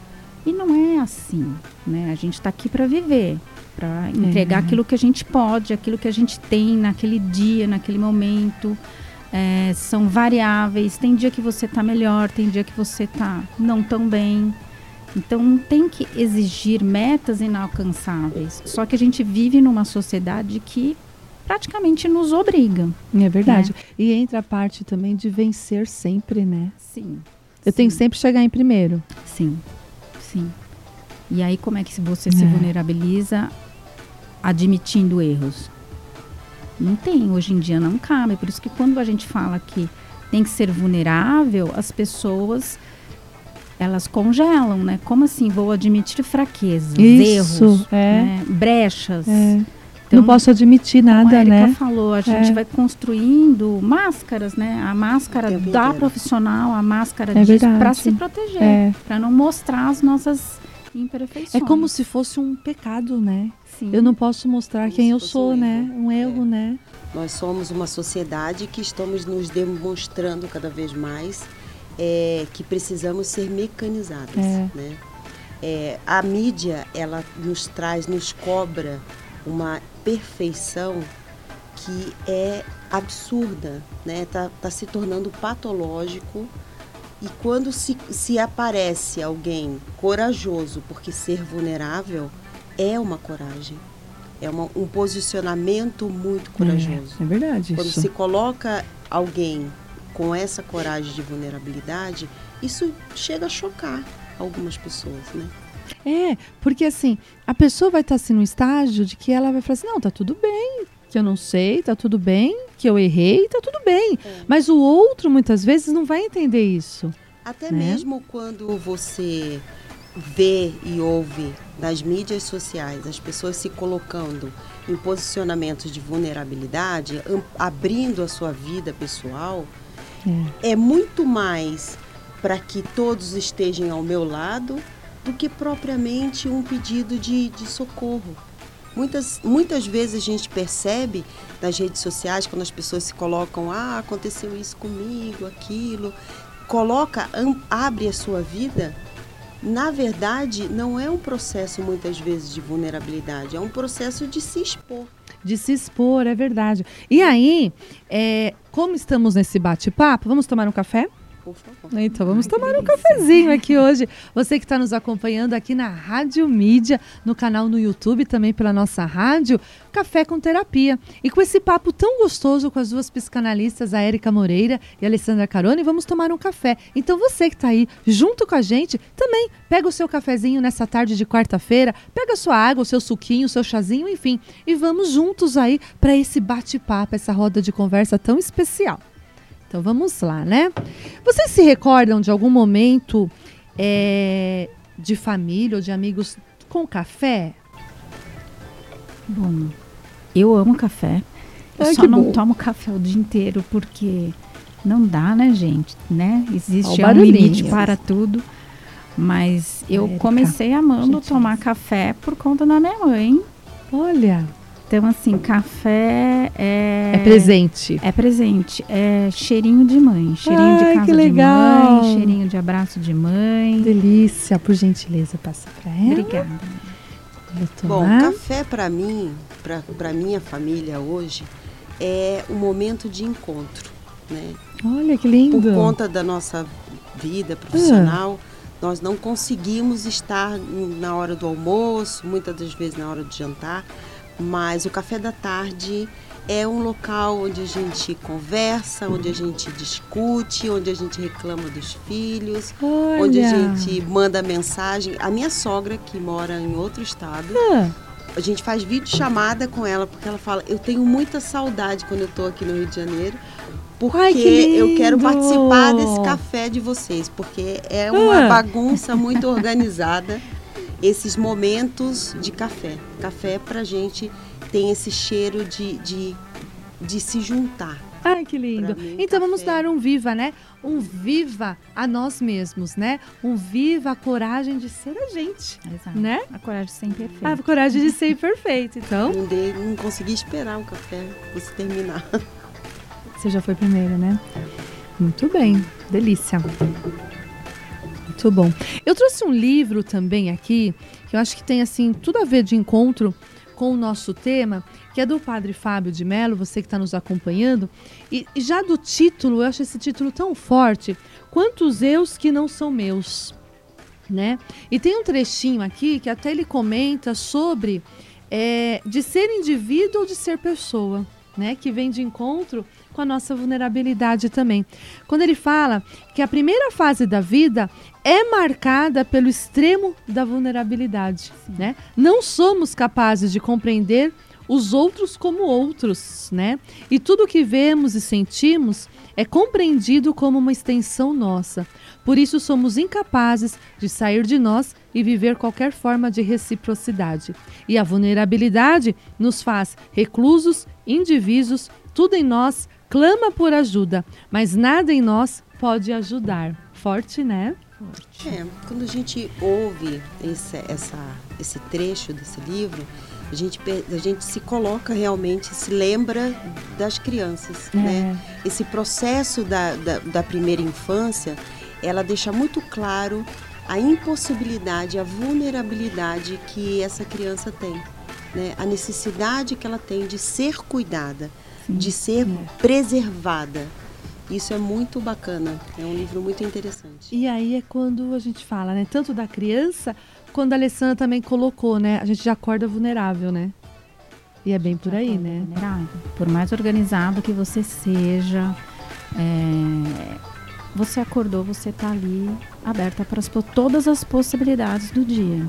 E não é assim, né? A gente está aqui para viver, para entregar é. aquilo que a gente pode, aquilo que a gente tem naquele dia, naquele momento. É, são variáveis. Tem dia que você está melhor, tem dia que você está não tão bem. Então tem que exigir metas inalcançáveis. Só que a gente vive numa sociedade que praticamente nos obriga. É verdade. Né? E entra a parte também de vencer sempre, né? Sim. Eu sim. tenho que sempre chegar em primeiro. Sim, sim. E aí como é que você é. se vulnerabiliza admitindo erros? Não tem, hoje em dia não cabe. Por isso que quando a gente fala que tem que ser vulnerável, as pessoas elas congelam, né? Como assim? Vou admitir fraquezas, Isso, erros, é. né? brechas. É. Então, não posso admitir nada, como a né? falou, a gente é. vai construindo máscaras, né? A máscara da profissional, a máscara é para se proteger, é. para não mostrar as nossas imperfeições. É como se fosse um pecado, né? Sim. Eu não posso mostrar como quem eu sou, um né? Um erro, é. né? Nós somos uma sociedade que estamos nos demonstrando cada vez mais é, que precisamos ser mecanizadas, é. né? É, a mídia ela nos traz, nos cobra uma perfeição que é absurda, né? Tá, tá se tornando patológico e quando se, se aparece alguém corajoso, porque ser vulnerável é uma coragem, é uma, um posicionamento muito corajoso. É, é verdade. Quando isso. se coloca alguém com essa coragem de vulnerabilidade, isso chega a chocar algumas pessoas, né? É, porque assim, a pessoa vai estar assim no estágio de que ela vai falar assim: não, tá tudo bem, que eu não sei, tá tudo bem, que eu errei, tá tudo bem. É. Mas o outro muitas vezes não vai entender isso. Até né? mesmo quando você vê e ouve nas mídias sociais as pessoas se colocando em posicionamentos de vulnerabilidade, abrindo a sua vida pessoal, é, é muito mais para que todos estejam ao meu lado do que propriamente um pedido de, de socorro. Muitas, muitas vezes a gente percebe nas redes sociais, quando as pessoas se colocam, ah, aconteceu isso comigo, aquilo, coloca, abre a sua vida, na verdade, não é um processo muitas vezes de vulnerabilidade, é um processo de se expor. De se expor, é verdade. E aí, é, como estamos nesse bate-papo, vamos tomar um café? Por favor. Então vamos Ai, tomar um cafezinho aqui hoje. Você que está nos acompanhando aqui na Rádio Mídia, no canal no YouTube, também pela nossa rádio, Café com Terapia. E com esse papo tão gostoso com as duas psicanalistas, a Érica Moreira e a Alessandra Carone, vamos tomar um café. Então você que está aí junto com a gente, também pega o seu cafezinho nessa tarde de quarta-feira, pega a sua água, o seu suquinho, o seu chazinho, enfim, e vamos juntos aí para esse bate-papo, essa roda de conversa tão especial. Então vamos lá, né? Vocês se recordam de algum momento é, de família ou de amigos com café? Bom, eu amo café. Eu Ai, só não bom. tomo café o dia inteiro porque não dá, né, gente? Né? Existe um limite para tudo. Mas eu Érica, comecei amando gentileza. tomar café por conta da minha mãe. Olha, Então, assim, café é. é, presente. É presente. É cheirinho de mãe. Cheirinho Ai, de que casa de legal. mãe, cheirinho de abraço de mãe. Delícia, por gentileza, passa para ela. Obrigada. Bom, café para mim, para minha família hoje, é um momento de encontro, né? Olha que lindo. Por conta da nossa vida profissional, nós não conseguimos estar na hora do almoço, muitas das vezes na hora do jantar, mas o café da tarde é um local onde a gente conversa, onde a gente discute, onde a gente reclama dos filhos, Olha. onde a gente manda mensagem. A minha sogra, que mora em outro estado, Ah, a gente faz vídeo chamada com ela, porque ela fala, eu tenho muita saudade quando eu tô aqui no Rio de Janeiro, porque Ai, que eu quero participar desse café de vocês, porque é uma Ah. bagunça muito organizada esses momentos de café. Café pra gente tem esse cheiro de, de, de se juntar. Ai, que lindo. Mim, então vamos café. dar um viva, né? Um viva a nós mesmos, né? Um viva a coragem de ser a gente, Exato. né? A coragem sempre perfeita. A coragem de ser perfeito. Então, Não, dei, não consegui esperar o café você terminar. você já foi primeiro, né? Muito bem. Delícia. Muito bom. Eu trouxe um livro também aqui, que eu acho que tem assim tudo a ver de encontro com o nosso tema, que é do Padre Fábio de Mello, você que está nos acompanhando. E e já do título, eu acho esse título tão forte. Quantos eus que não são meus? Né? E tem um trechinho aqui que até ele comenta sobre é, de ser indivíduo ou de ser pessoa, né? Que vem de encontro com a nossa vulnerabilidade também. Quando ele fala que a primeira fase da vida é marcada pelo extremo da vulnerabilidade, né? Não somos capazes de compreender os outros como outros, né? E tudo que vemos e sentimos é compreendido como uma extensão nossa. Por isso somos incapazes de sair de nós e viver qualquer forma de reciprocidade. E a vulnerabilidade nos faz reclusos, indivíduos, tudo em nós clama por ajuda, mas nada em nós pode ajudar. Forte, né? É, quando a gente ouve esse, essa, esse trecho desse livro, a gente, a gente se coloca realmente, se lembra das crianças, né? Esse processo da, da, da primeira infância, ela deixa muito claro a impossibilidade, a vulnerabilidade que essa criança tem, né? A necessidade que ela tem de ser cuidada, de ser preservada. Isso é muito bacana, é um livro muito interessante. E aí é quando a gente fala, né? Tanto da criança, quando a Alessandra também colocou, né? A gente já acorda vulnerável, né? E é bem por aí, né? vulnerável. Por mais organizado que você seja, é, você acordou, você está ali aberta para todas as possibilidades do dia.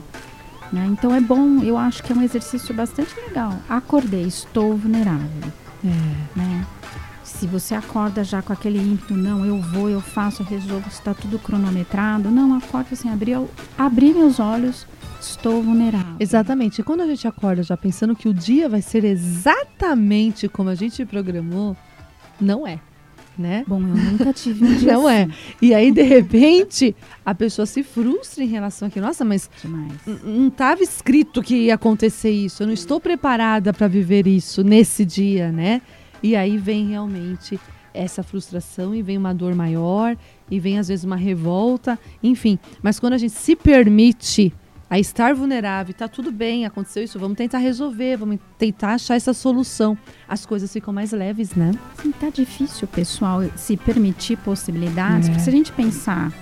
né? Então é bom, eu acho que é um exercício bastante legal. Acordei, estou vulnerável. É. né? Se você acorda já com aquele ímpeto, não, eu vou, eu faço, eu resolvo, está tudo cronometrado. Não, acorda assim, abri, abri meus olhos, estou vulnerável. Exatamente. E quando a gente acorda já pensando que o dia vai ser exatamente como a gente programou, não é. né? Bom, eu nunca tive um dia Não é. assim. E aí, de repente, a pessoa se frustra em relação a que, nossa, mas não estava escrito que ia acontecer isso. Eu não estou preparada para viver isso nesse dia, né? E aí vem realmente essa frustração e vem uma dor maior e vem às vezes uma revolta, enfim. Mas quando a gente se permite a estar vulnerável, tá tudo bem, aconteceu isso, vamos tentar resolver, vamos tentar achar essa solução. As coisas ficam mais leves, né? Assim, tá difícil, pessoal, se permitir possibilidades. É. Porque se a gente pensar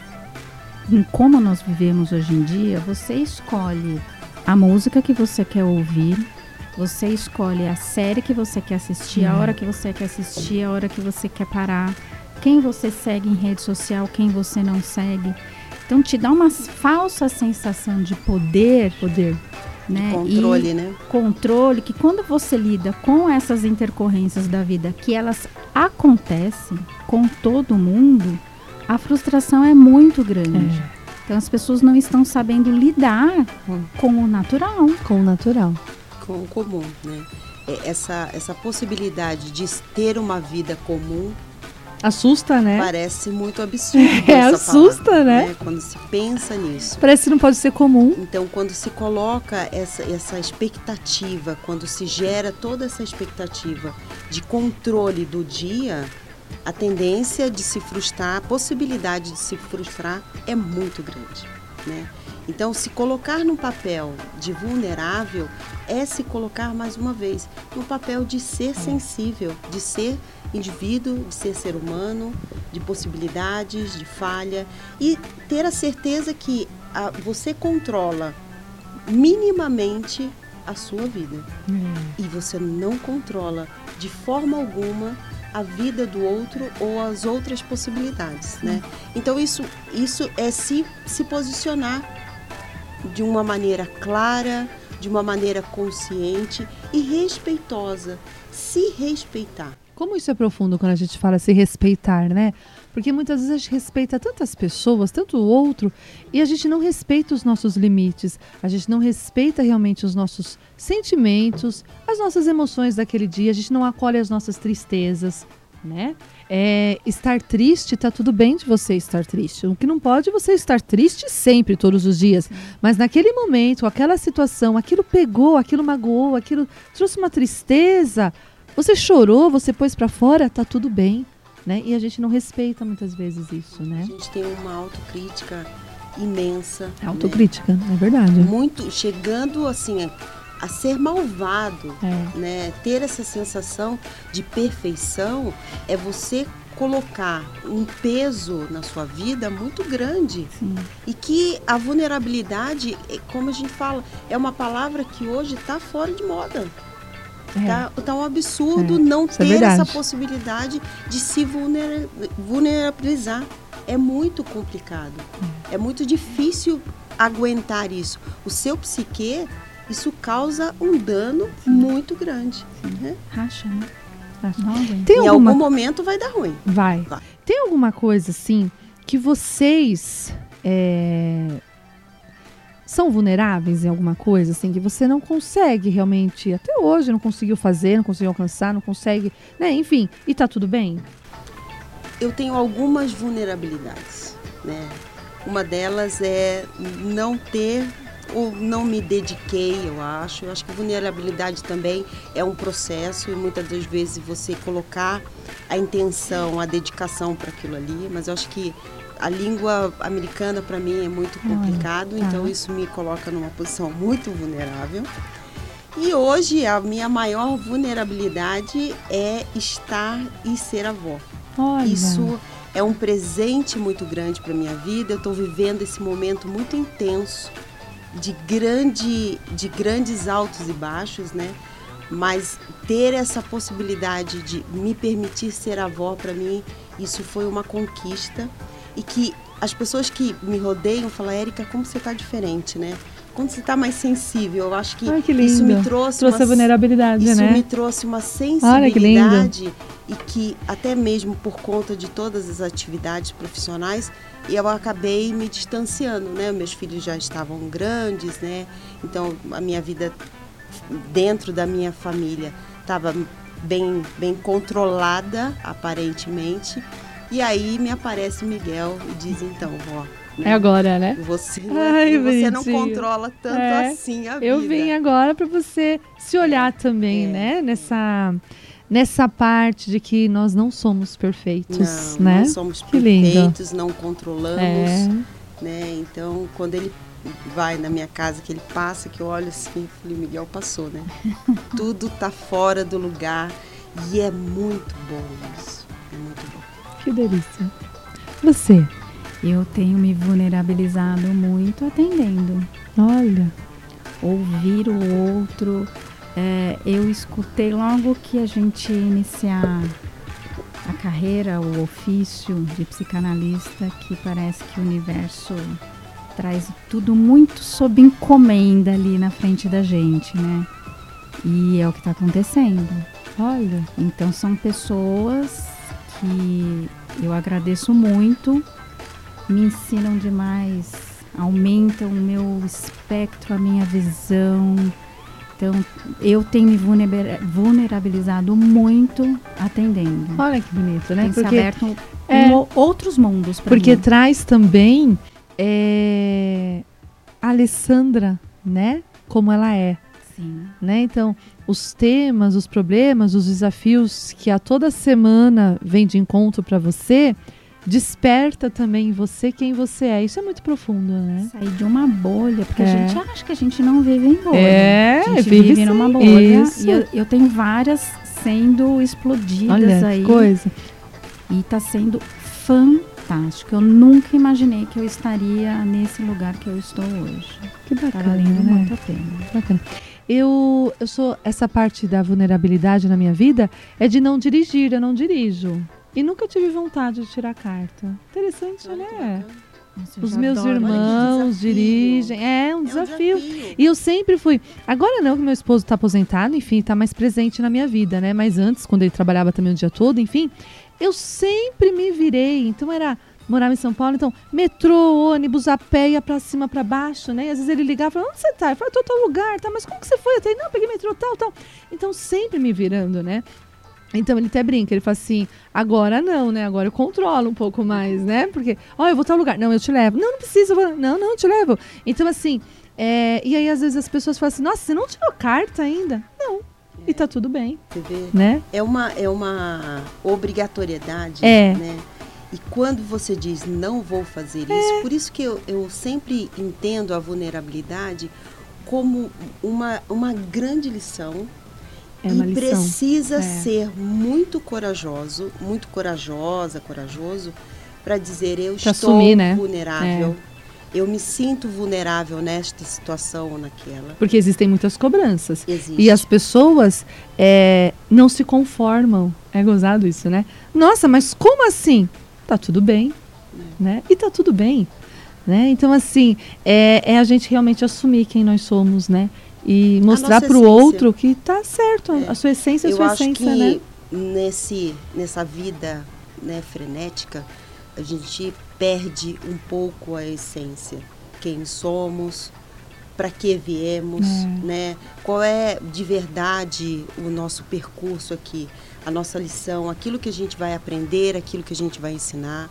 em como nós vivemos hoje em dia, você escolhe a música que você quer ouvir, você escolhe a série que você quer assistir, a É. hora que você quer assistir, a hora que você quer parar, quem você segue em rede social, quem você não segue. Então te dá uma falsa sensação de poder, Poder. né? E- Controle, né? controle que quando você lida com essas intercorrências da vida, que elas acontecem com todo mundo, a frustração é muito grande. Então as pessoas não estão sabendo lidar Hum. com o natural. Com o natural. Com o comum, né? É, Essa, essa possibilidade de ter uma vida comum Assusta, né? parece muito absurdo. É, assusta, palavra, né? Quando se pensa nisso. Parece que não pode ser comum. Então, quando se coloca essa, essa expectativa, quando se gera toda essa expectativa de controle do dia, a tendência de se frustrar, a possibilidade de se frustrar é muito grande. Né? Então, se colocar no papel de vulnerável é se colocar mais uma vez no papel de ser sensível, de ser indivíduo, de ser ser humano, de possibilidades, de falha e ter a certeza que a- você controla minimamente a sua vida. E você não controla de forma alguma a vida do outro ou as outras possibilidades, né? Então isso isso é se se posicionar de uma maneira clara, de uma maneira consciente e respeitosa, se respeitar. Como isso é profundo quando a gente fala se respeitar, né? Porque muitas vezes a gente respeita tantas pessoas, tanto o outro, e a gente não respeita os nossos limites, a gente não respeita realmente os nossos sentimentos, as nossas emoções daquele dia, a gente não acolhe as nossas tristezas, né? É, estar triste, tá tudo bem de você estar triste. O que não pode é você estar triste sempre, todos os dias. Mas naquele momento, aquela situação, aquilo pegou, aquilo magoou, aquilo trouxe uma tristeza. Você chorou, você pôs pra fora, tá tudo bem, né? E a gente não respeita muitas vezes isso, A né? gente tem uma autocrítica imensa. né? Autocrítica, é verdade. Muito chegando assim a ser malvado. É. né? Ter essa sensação de perfeição é você colocar um peso na sua vida muito grande Sim. e que a vulnerabilidade, é, como a gente fala, é uma palavra que hoje está fora de moda. É. Tá, tá um absurdo É, não isso é ter essa verdade. possibilidade de se vulnera- vulnerabilizar. É muito complicado. É muito difícil aguentar isso. O seu psique, isso causa um dano muito grande. né? Racha, né? Tem em alguma algum momento vai dar ruim. Vai. Vai. Tem alguma coisa assim que vocês é, são vulneráveis em alguma coisa assim que você não consegue realmente até hoje não conseguiu fazer, não conseguiu alcançar, não consegue, né? Enfim, e tá tudo bem? Eu tenho algumas vulnerabilidades, né? Uma delas é não ter ou não me dediquei, eu acho. Eu acho que vulnerabilidade também é um processo e muitas das vezes você colocar a intenção, a dedicação para aquilo ali, mas eu acho que a língua americana para mim é muito complicado, tá. então isso me coloca numa posição muito vulnerável. E hoje a minha maior vulnerabilidade é estar e ser avó. Olha. Isso é um presente muito grande para minha vida. Eu estou vivendo esse momento muito intenso de grande, de grandes altos e baixos, né? Mas ter essa possibilidade de me permitir ser avó para mim, isso foi uma conquista e que as pessoas que me rodeiam falam, Érica, como você está diferente, né? Quando você está mais sensível, eu acho que, Ai, que isso me trouxe, Trouxe uma vulnerabilidade, isso né? me trouxe uma Olha sensibilidade e que até mesmo por conta de todas as atividades profissionais eu acabei me distanciando, né? Meus filhos já estavam grandes, né? Então a minha vida dentro da minha família estava bem, bem controlada, aparentemente. E aí me aparece Miguel e diz, então, vó, é agora, né? Você, Ai, você não controla tanto é. assim a vida. Eu vim agora para você se olhar também, é. né? Nessa nessa parte de que nós não somos perfeitos, não, né? Não somos que perfeitos, lindo. não controlamos, é. né? Então, quando ele vai na minha casa, que ele passa, que eu olho assim, falei, Miguel passou, né? Tudo tá fora do lugar e é muito bom isso. É muito bom. Que delícia. Você? Eu tenho me vulnerabilizado muito atendendo. Olha. Ouvir o outro. É, eu escutei logo que a gente iniciar a carreira, o ofício de psicanalista, que parece que o universo traz tudo muito sob encomenda ali na frente da gente, né? E é o que está acontecendo. Olha. Então são pessoas que eu agradeço muito me ensinam demais, aumentam o meu espectro, a minha visão. Então, eu tenho me vulnerabilizado muito atendendo. Olha que bonito, né? Tem porque se aberto é, outros mundos Porque mim. traz também é, a Alessandra, né? Como ela é. Sim. Né? Então, os temas, os problemas, os desafios que a toda semana vem de encontro para você, desperta também em você quem você é. Isso é muito profundo, né? Sair de uma bolha, porque é. a gente acha que a gente não vive em bolha. É, a gente vive, vive numa bolha. Isso. E eu, eu, tenho várias sendo explodidas Olha, aí. coisa. E tá sendo fantástico. Eu nunca imaginei que eu estaria nesse lugar que eu estou hoje. Que bacana. Tá valendo né? muito a pena. Bacana. Eu, eu sou essa parte da vulnerabilidade na minha vida é de não dirigir, eu não dirijo. E nunca tive vontade de tirar carta. Interessante, né? Nossa, Os meus adoro. irmãos dirigem. É um, é desafio. um desafio. E eu sempre fui. Agora não, que meu esposo está aposentado, enfim, está mais presente na minha vida, né? Mas antes, quando ele trabalhava também o dia todo, enfim, eu sempre me virei. Então era morava em São Paulo, então metrô, ônibus, a pé, ia pra cima, pra baixo, né? E às vezes ele ligava e falava, onde você tá? Eu falava, tô tal lugar, tá? Mas como que você foi até aí? Não, peguei metrô, tal, tal. Então sempre me virando, né? Então ele até brinca, ele fala assim, agora não, né? Agora eu controlo um pouco mais, né? Porque, ó, oh, eu vou tal lugar. Não, eu te levo. Não, não precisa. Vou... Não, não, eu te levo. Então, assim, é... e aí às vezes as pessoas falam assim, nossa, você não tirou carta ainda? Não. E tá tudo bem. Você vê? Né? É uma, é uma obrigatoriedade, é. né? E quando você diz não vou fazer é. isso, por isso que eu, eu sempre entendo a vulnerabilidade como uma, uma grande lição é e precisa é. ser muito corajoso, muito corajosa, corajoso, para dizer eu pra estou assumir, né? vulnerável. É. Eu me sinto vulnerável nesta situação ou naquela. Porque existem muitas cobranças. Existe. E as pessoas é, não se conformam. É gozado isso, né? Nossa, mas como assim? Tá tudo bem. É. Né? E tá tudo bem. Né? Então, assim, é, é a gente realmente assumir quem nós somos, né? E mostrar para o outro que tá certo, é. a sua essência é a sua essência, que né? Nesse, nessa vida né, frenética, a gente perde um pouco a essência. Quem somos, para que viemos, é. né? Qual é de verdade o nosso percurso aqui, a nossa lição, aquilo que a gente vai aprender, aquilo que a gente vai ensinar.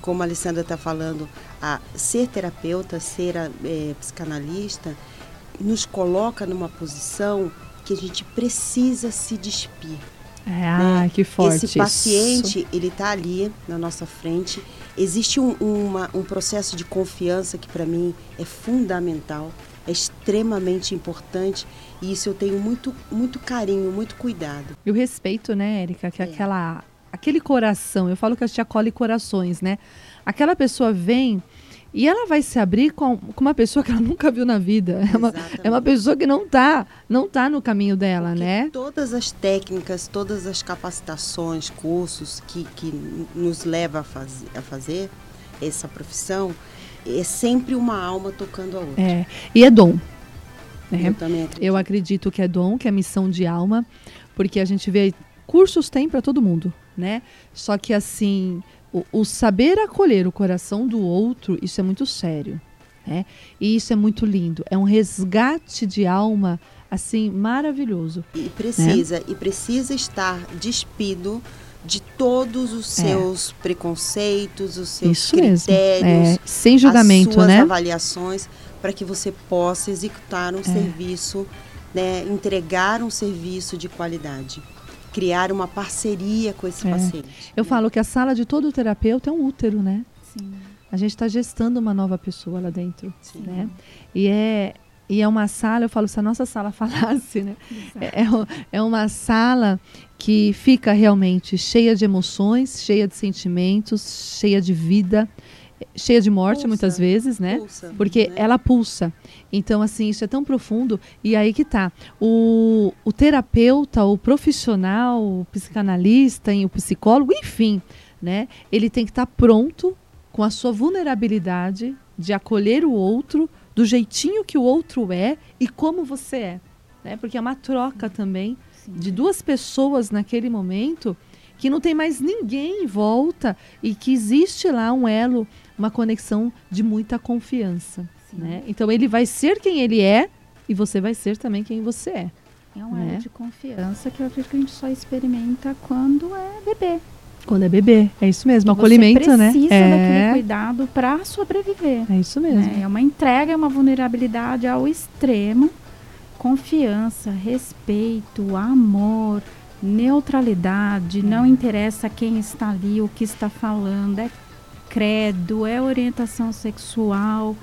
Como a Alessandra está falando, a ser terapeuta, ser a, é, psicanalista, nos coloca numa posição que a gente precisa se despir. É, né? Ah, que forte. Esse paciente, isso. ele está ali na nossa frente. Existe um, uma, um processo de confiança que para mim é fundamental, é extremamente importante e isso eu tenho muito, muito carinho, muito cuidado. E o respeito, né, Érica, que é. aquela, aquele coração, eu falo que a gente acolhe corações, né? Aquela pessoa vem e ela vai se abrir com, com uma pessoa que ela nunca viu na vida. É uma, é uma pessoa que não está não tá no caminho dela, Porque né? Todas as técnicas, todas as capacitações, cursos que, que nos leva a, faz, a fazer essa profissão, é sempre uma alma tocando a outra. É, e é dom. Né? Eu também acredito. Eu acredito que é dom, que é missão de alma, porque a gente vê cursos tem para todo mundo, né? Só que assim, o, o, saber acolher o coração do outro, isso é muito sério. Né? E isso é muito lindo. É um resgate de alma assim maravilhoso. E precisa, né? e precisa estar despido de todos os é. seus é. preconceitos, os seus Isso critérios, é. sem julgamento, as suas né? avaliações, para que você possa executar um é. serviço, né, entregar um serviço de qualidade, criar uma parceria com esse é. paciente. Eu né? falo que a sala de todo terapeuta é um útero, né? Sim. A gente está gestando uma nova pessoa lá dentro, Sim. né? E é e é uma sala, eu falo, se a nossa sala falasse, né? É, é uma sala que fica realmente cheia de emoções, cheia de sentimentos, cheia de vida, cheia de morte pulsa, muitas vezes, né? Pulsa, Porque né? ela pulsa. Então, assim, isso é tão profundo. E aí que tá. O, o terapeuta, o profissional, o psicanalista, o psicólogo, enfim, né? Ele tem que estar tá pronto com a sua vulnerabilidade de acolher o outro do jeitinho que o outro é e como você é. Né? Porque é uma troca também Sim. de duas pessoas naquele momento que não tem mais ninguém em volta e que existe lá um elo, uma conexão de muita confiança. Né? Então ele vai ser quem ele é e você vai ser também quem você é. É um né? de confiança que eu acredito que a gente só experimenta quando é bebê. Quando é bebê, é isso mesmo, que acolhimento, né? Precisa é. daquele cuidado para sobreviver. É isso mesmo. Né? É uma entrega, é uma vulnerabilidade ao extremo. Confiança, respeito, amor, neutralidade, não interessa quem está ali, o que está falando, é credo, é orientação sexual,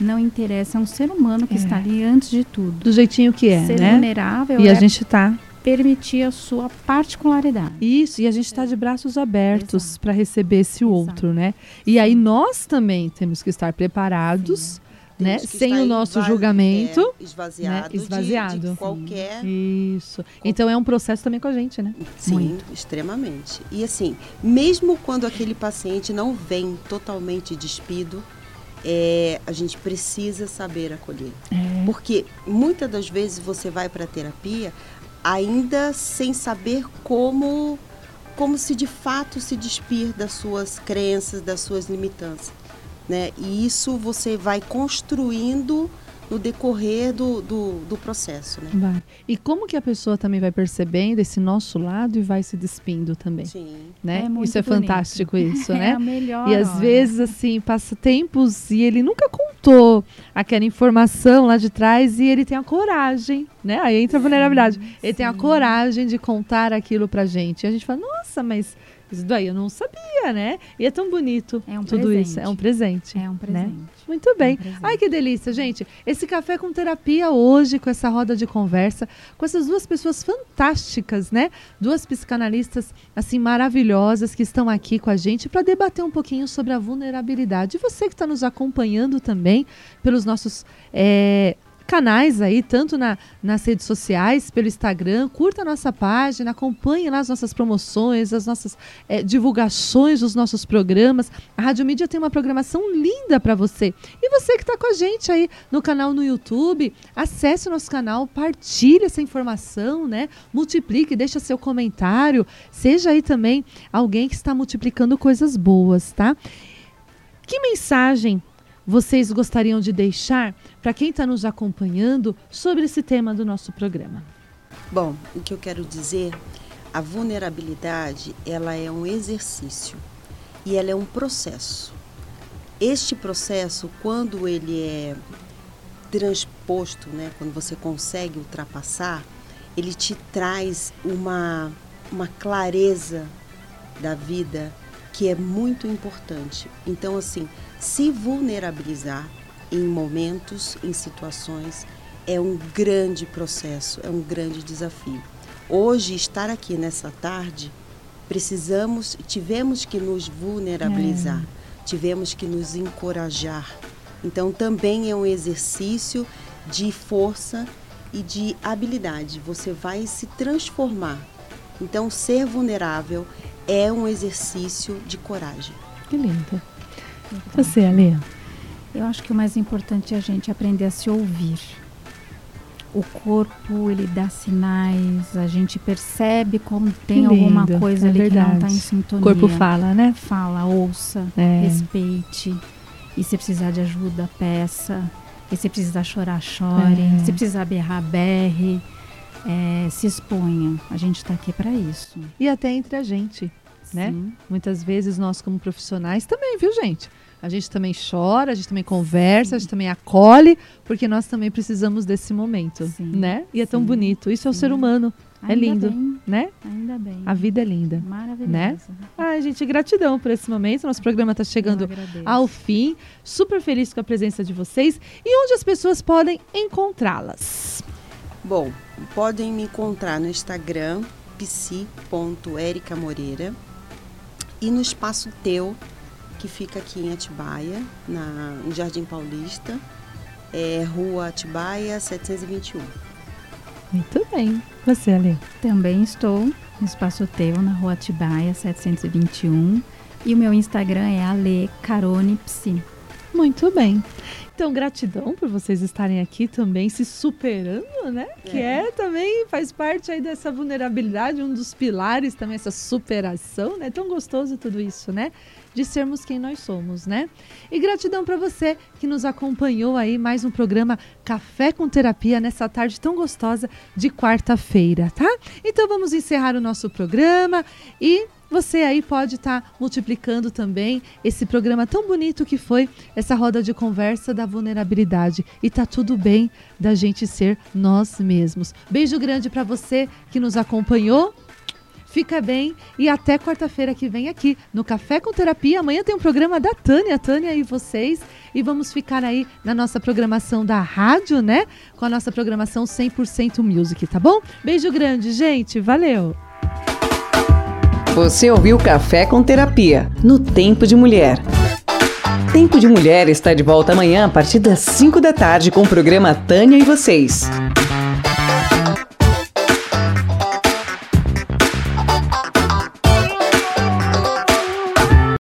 não interessa, é um ser humano que é. está ali antes de tudo. Do jeitinho que é, ser né? vulnerável. E é a gente está permitir a sua particularidade. Isso, e a gente está de braços abertos para receber esse Exato. outro, né? E aí nós também temos que estar preparados. Né? Sem o nosso julgamento, é, esvaziado, né? esvaziado. De, de qualquer. Isso. Então é um processo também com a gente, né? Sim, Muito. extremamente. E assim, mesmo quando aquele paciente não vem totalmente despido, é, a gente precisa saber acolher. É. Porque muitas das vezes você vai para a terapia, ainda sem saber como como se de fato se despir das suas crenças, das suas limitantes, né? E isso você vai construindo no decorrer do, do, do processo, né? Vai. E como que a pessoa também vai percebendo esse nosso lado e vai se despindo também? Sim. Né? É isso é bonito. fantástico isso, né? É a melhor e às hora. vezes, assim, passa tempos e ele nunca contou aquela informação lá de trás e ele tem a coragem, né? Aí entra a vulnerabilidade. Ele sim. tem a coragem de contar aquilo pra gente. E a gente fala, nossa, mas isso daí eu não sabia, né? E é tão bonito é um tudo presente. isso. É um presente. É um presente. Né? Muito bem. É um Ai, que delícia, gente. Esse café com terapia hoje, com essa roda de conversa, com essas duas pessoas fantásticas, né? Duas psicanalistas, assim, maravilhosas que estão aqui com a gente para debater um pouquinho sobre a vulnerabilidade. E você que está nos acompanhando também pelos nossos é, canais aí, tanto na, nas redes sociais, pelo Instagram. Curta a nossa página, acompanhe lá as nossas promoções, as nossas é, divulgações dos nossos programas. A Rádio Mídia tem uma programação linda para você. E você que está com a gente aí no canal no YouTube, acesse o nosso canal, partilhe essa informação, né? Multiplique, deixa seu comentário. Seja aí também alguém que está multiplicando coisas boas, tá? Que mensagem vocês gostariam de deixar para quem está nos acompanhando sobre esse tema do nosso programa? Bom, o que eu quero dizer, a vulnerabilidade, ela é um exercício e ela é um processo. Este processo, quando ele é transposto, né, quando você consegue ultrapassar, ele te traz uma, uma clareza da vida que é muito importante. Então, assim, se vulnerabilizar em momentos, em situações, é um grande processo, é um grande desafio. Hoje, estar aqui nessa tarde, precisamos, tivemos que nos vulnerabilizar, é. tivemos que nos encorajar. Então, também é um exercício de força e de habilidade. Você vai se transformar. Então, ser vulnerável é um exercício de coragem. Que lindo. Você, Ale? Eu acho que o mais importante é a gente aprender a se ouvir. O corpo, ele dá sinais, a gente percebe quando tem alguma coisa é ali verdade. que não está em sintonia. O corpo fala, né? Fala, ouça, é. respeite. E se precisar de ajuda, peça. E se precisar chorar, chore. É. Se precisar berrar, berre. É, se exponha. A gente está aqui para isso. E até entre a gente, né? Sim. Muitas vezes nós, como profissionais, também, viu, gente? A gente também chora, a gente também conversa, a gente também acolhe, porque nós também precisamos desse momento, Sim, né? E é tão sim, bonito. Isso é o sim. ser humano, É Ainda lindo. Bem, né? ainda bem. A vida é linda. Maravilhosa. né? Ai, gente, gratidão por esse momento. Nosso programa está chegando ao fim. Super feliz com a presença de vocês. E onde as pessoas podem encontrá-las? Bom, podem me encontrar no Instagram, psi.ericamoreira e no Espaço Teu, que fica aqui em Atibaia, na, no Jardim Paulista, é Rua Atibaia 721. Muito bem. Você, Ale. Também estou no Espaço Teu, na rua Atibaia, 721. E o meu Instagram é alecaronepsi. Muito bem. Então, gratidão por vocês estarem aqui também se superando, né? Que é também faz parte aí dessa vulnerabilidade, um dos pilares também essa superação, né? Tão gostoso tudo isso, né? De sermos quem nós somos, né? E gratidão para você que nos acompanhou aí mais um programa Café com Terapia nessa tarde tão gostosa de quarta-feira, tá? Então vamos encerrar o nosso programa e você aí pode estar multiplicando também esse programa tão bonito que foi essa roda de conversa da vulnerabilidade. E tá tudo bem da gente ser nós mesmos. Beijo grande para você que nos acompanhou. Fica bem e até quarta-feira que vem aqui no Café com Terapia. Amanhã tem um programa da Tânia, Tânia e vocês. E vamos ficar aí na nossa programação da rádio, né? Com a nossa programação 100% Music, tá bom? Beijo grande, gente. Valeu! Você ouviu Café com Terapia, no Tempo de Mulher. Tempo de Mulher está de volta amanhã a partir das 5 da tarde com o programa Tânia e Vocês.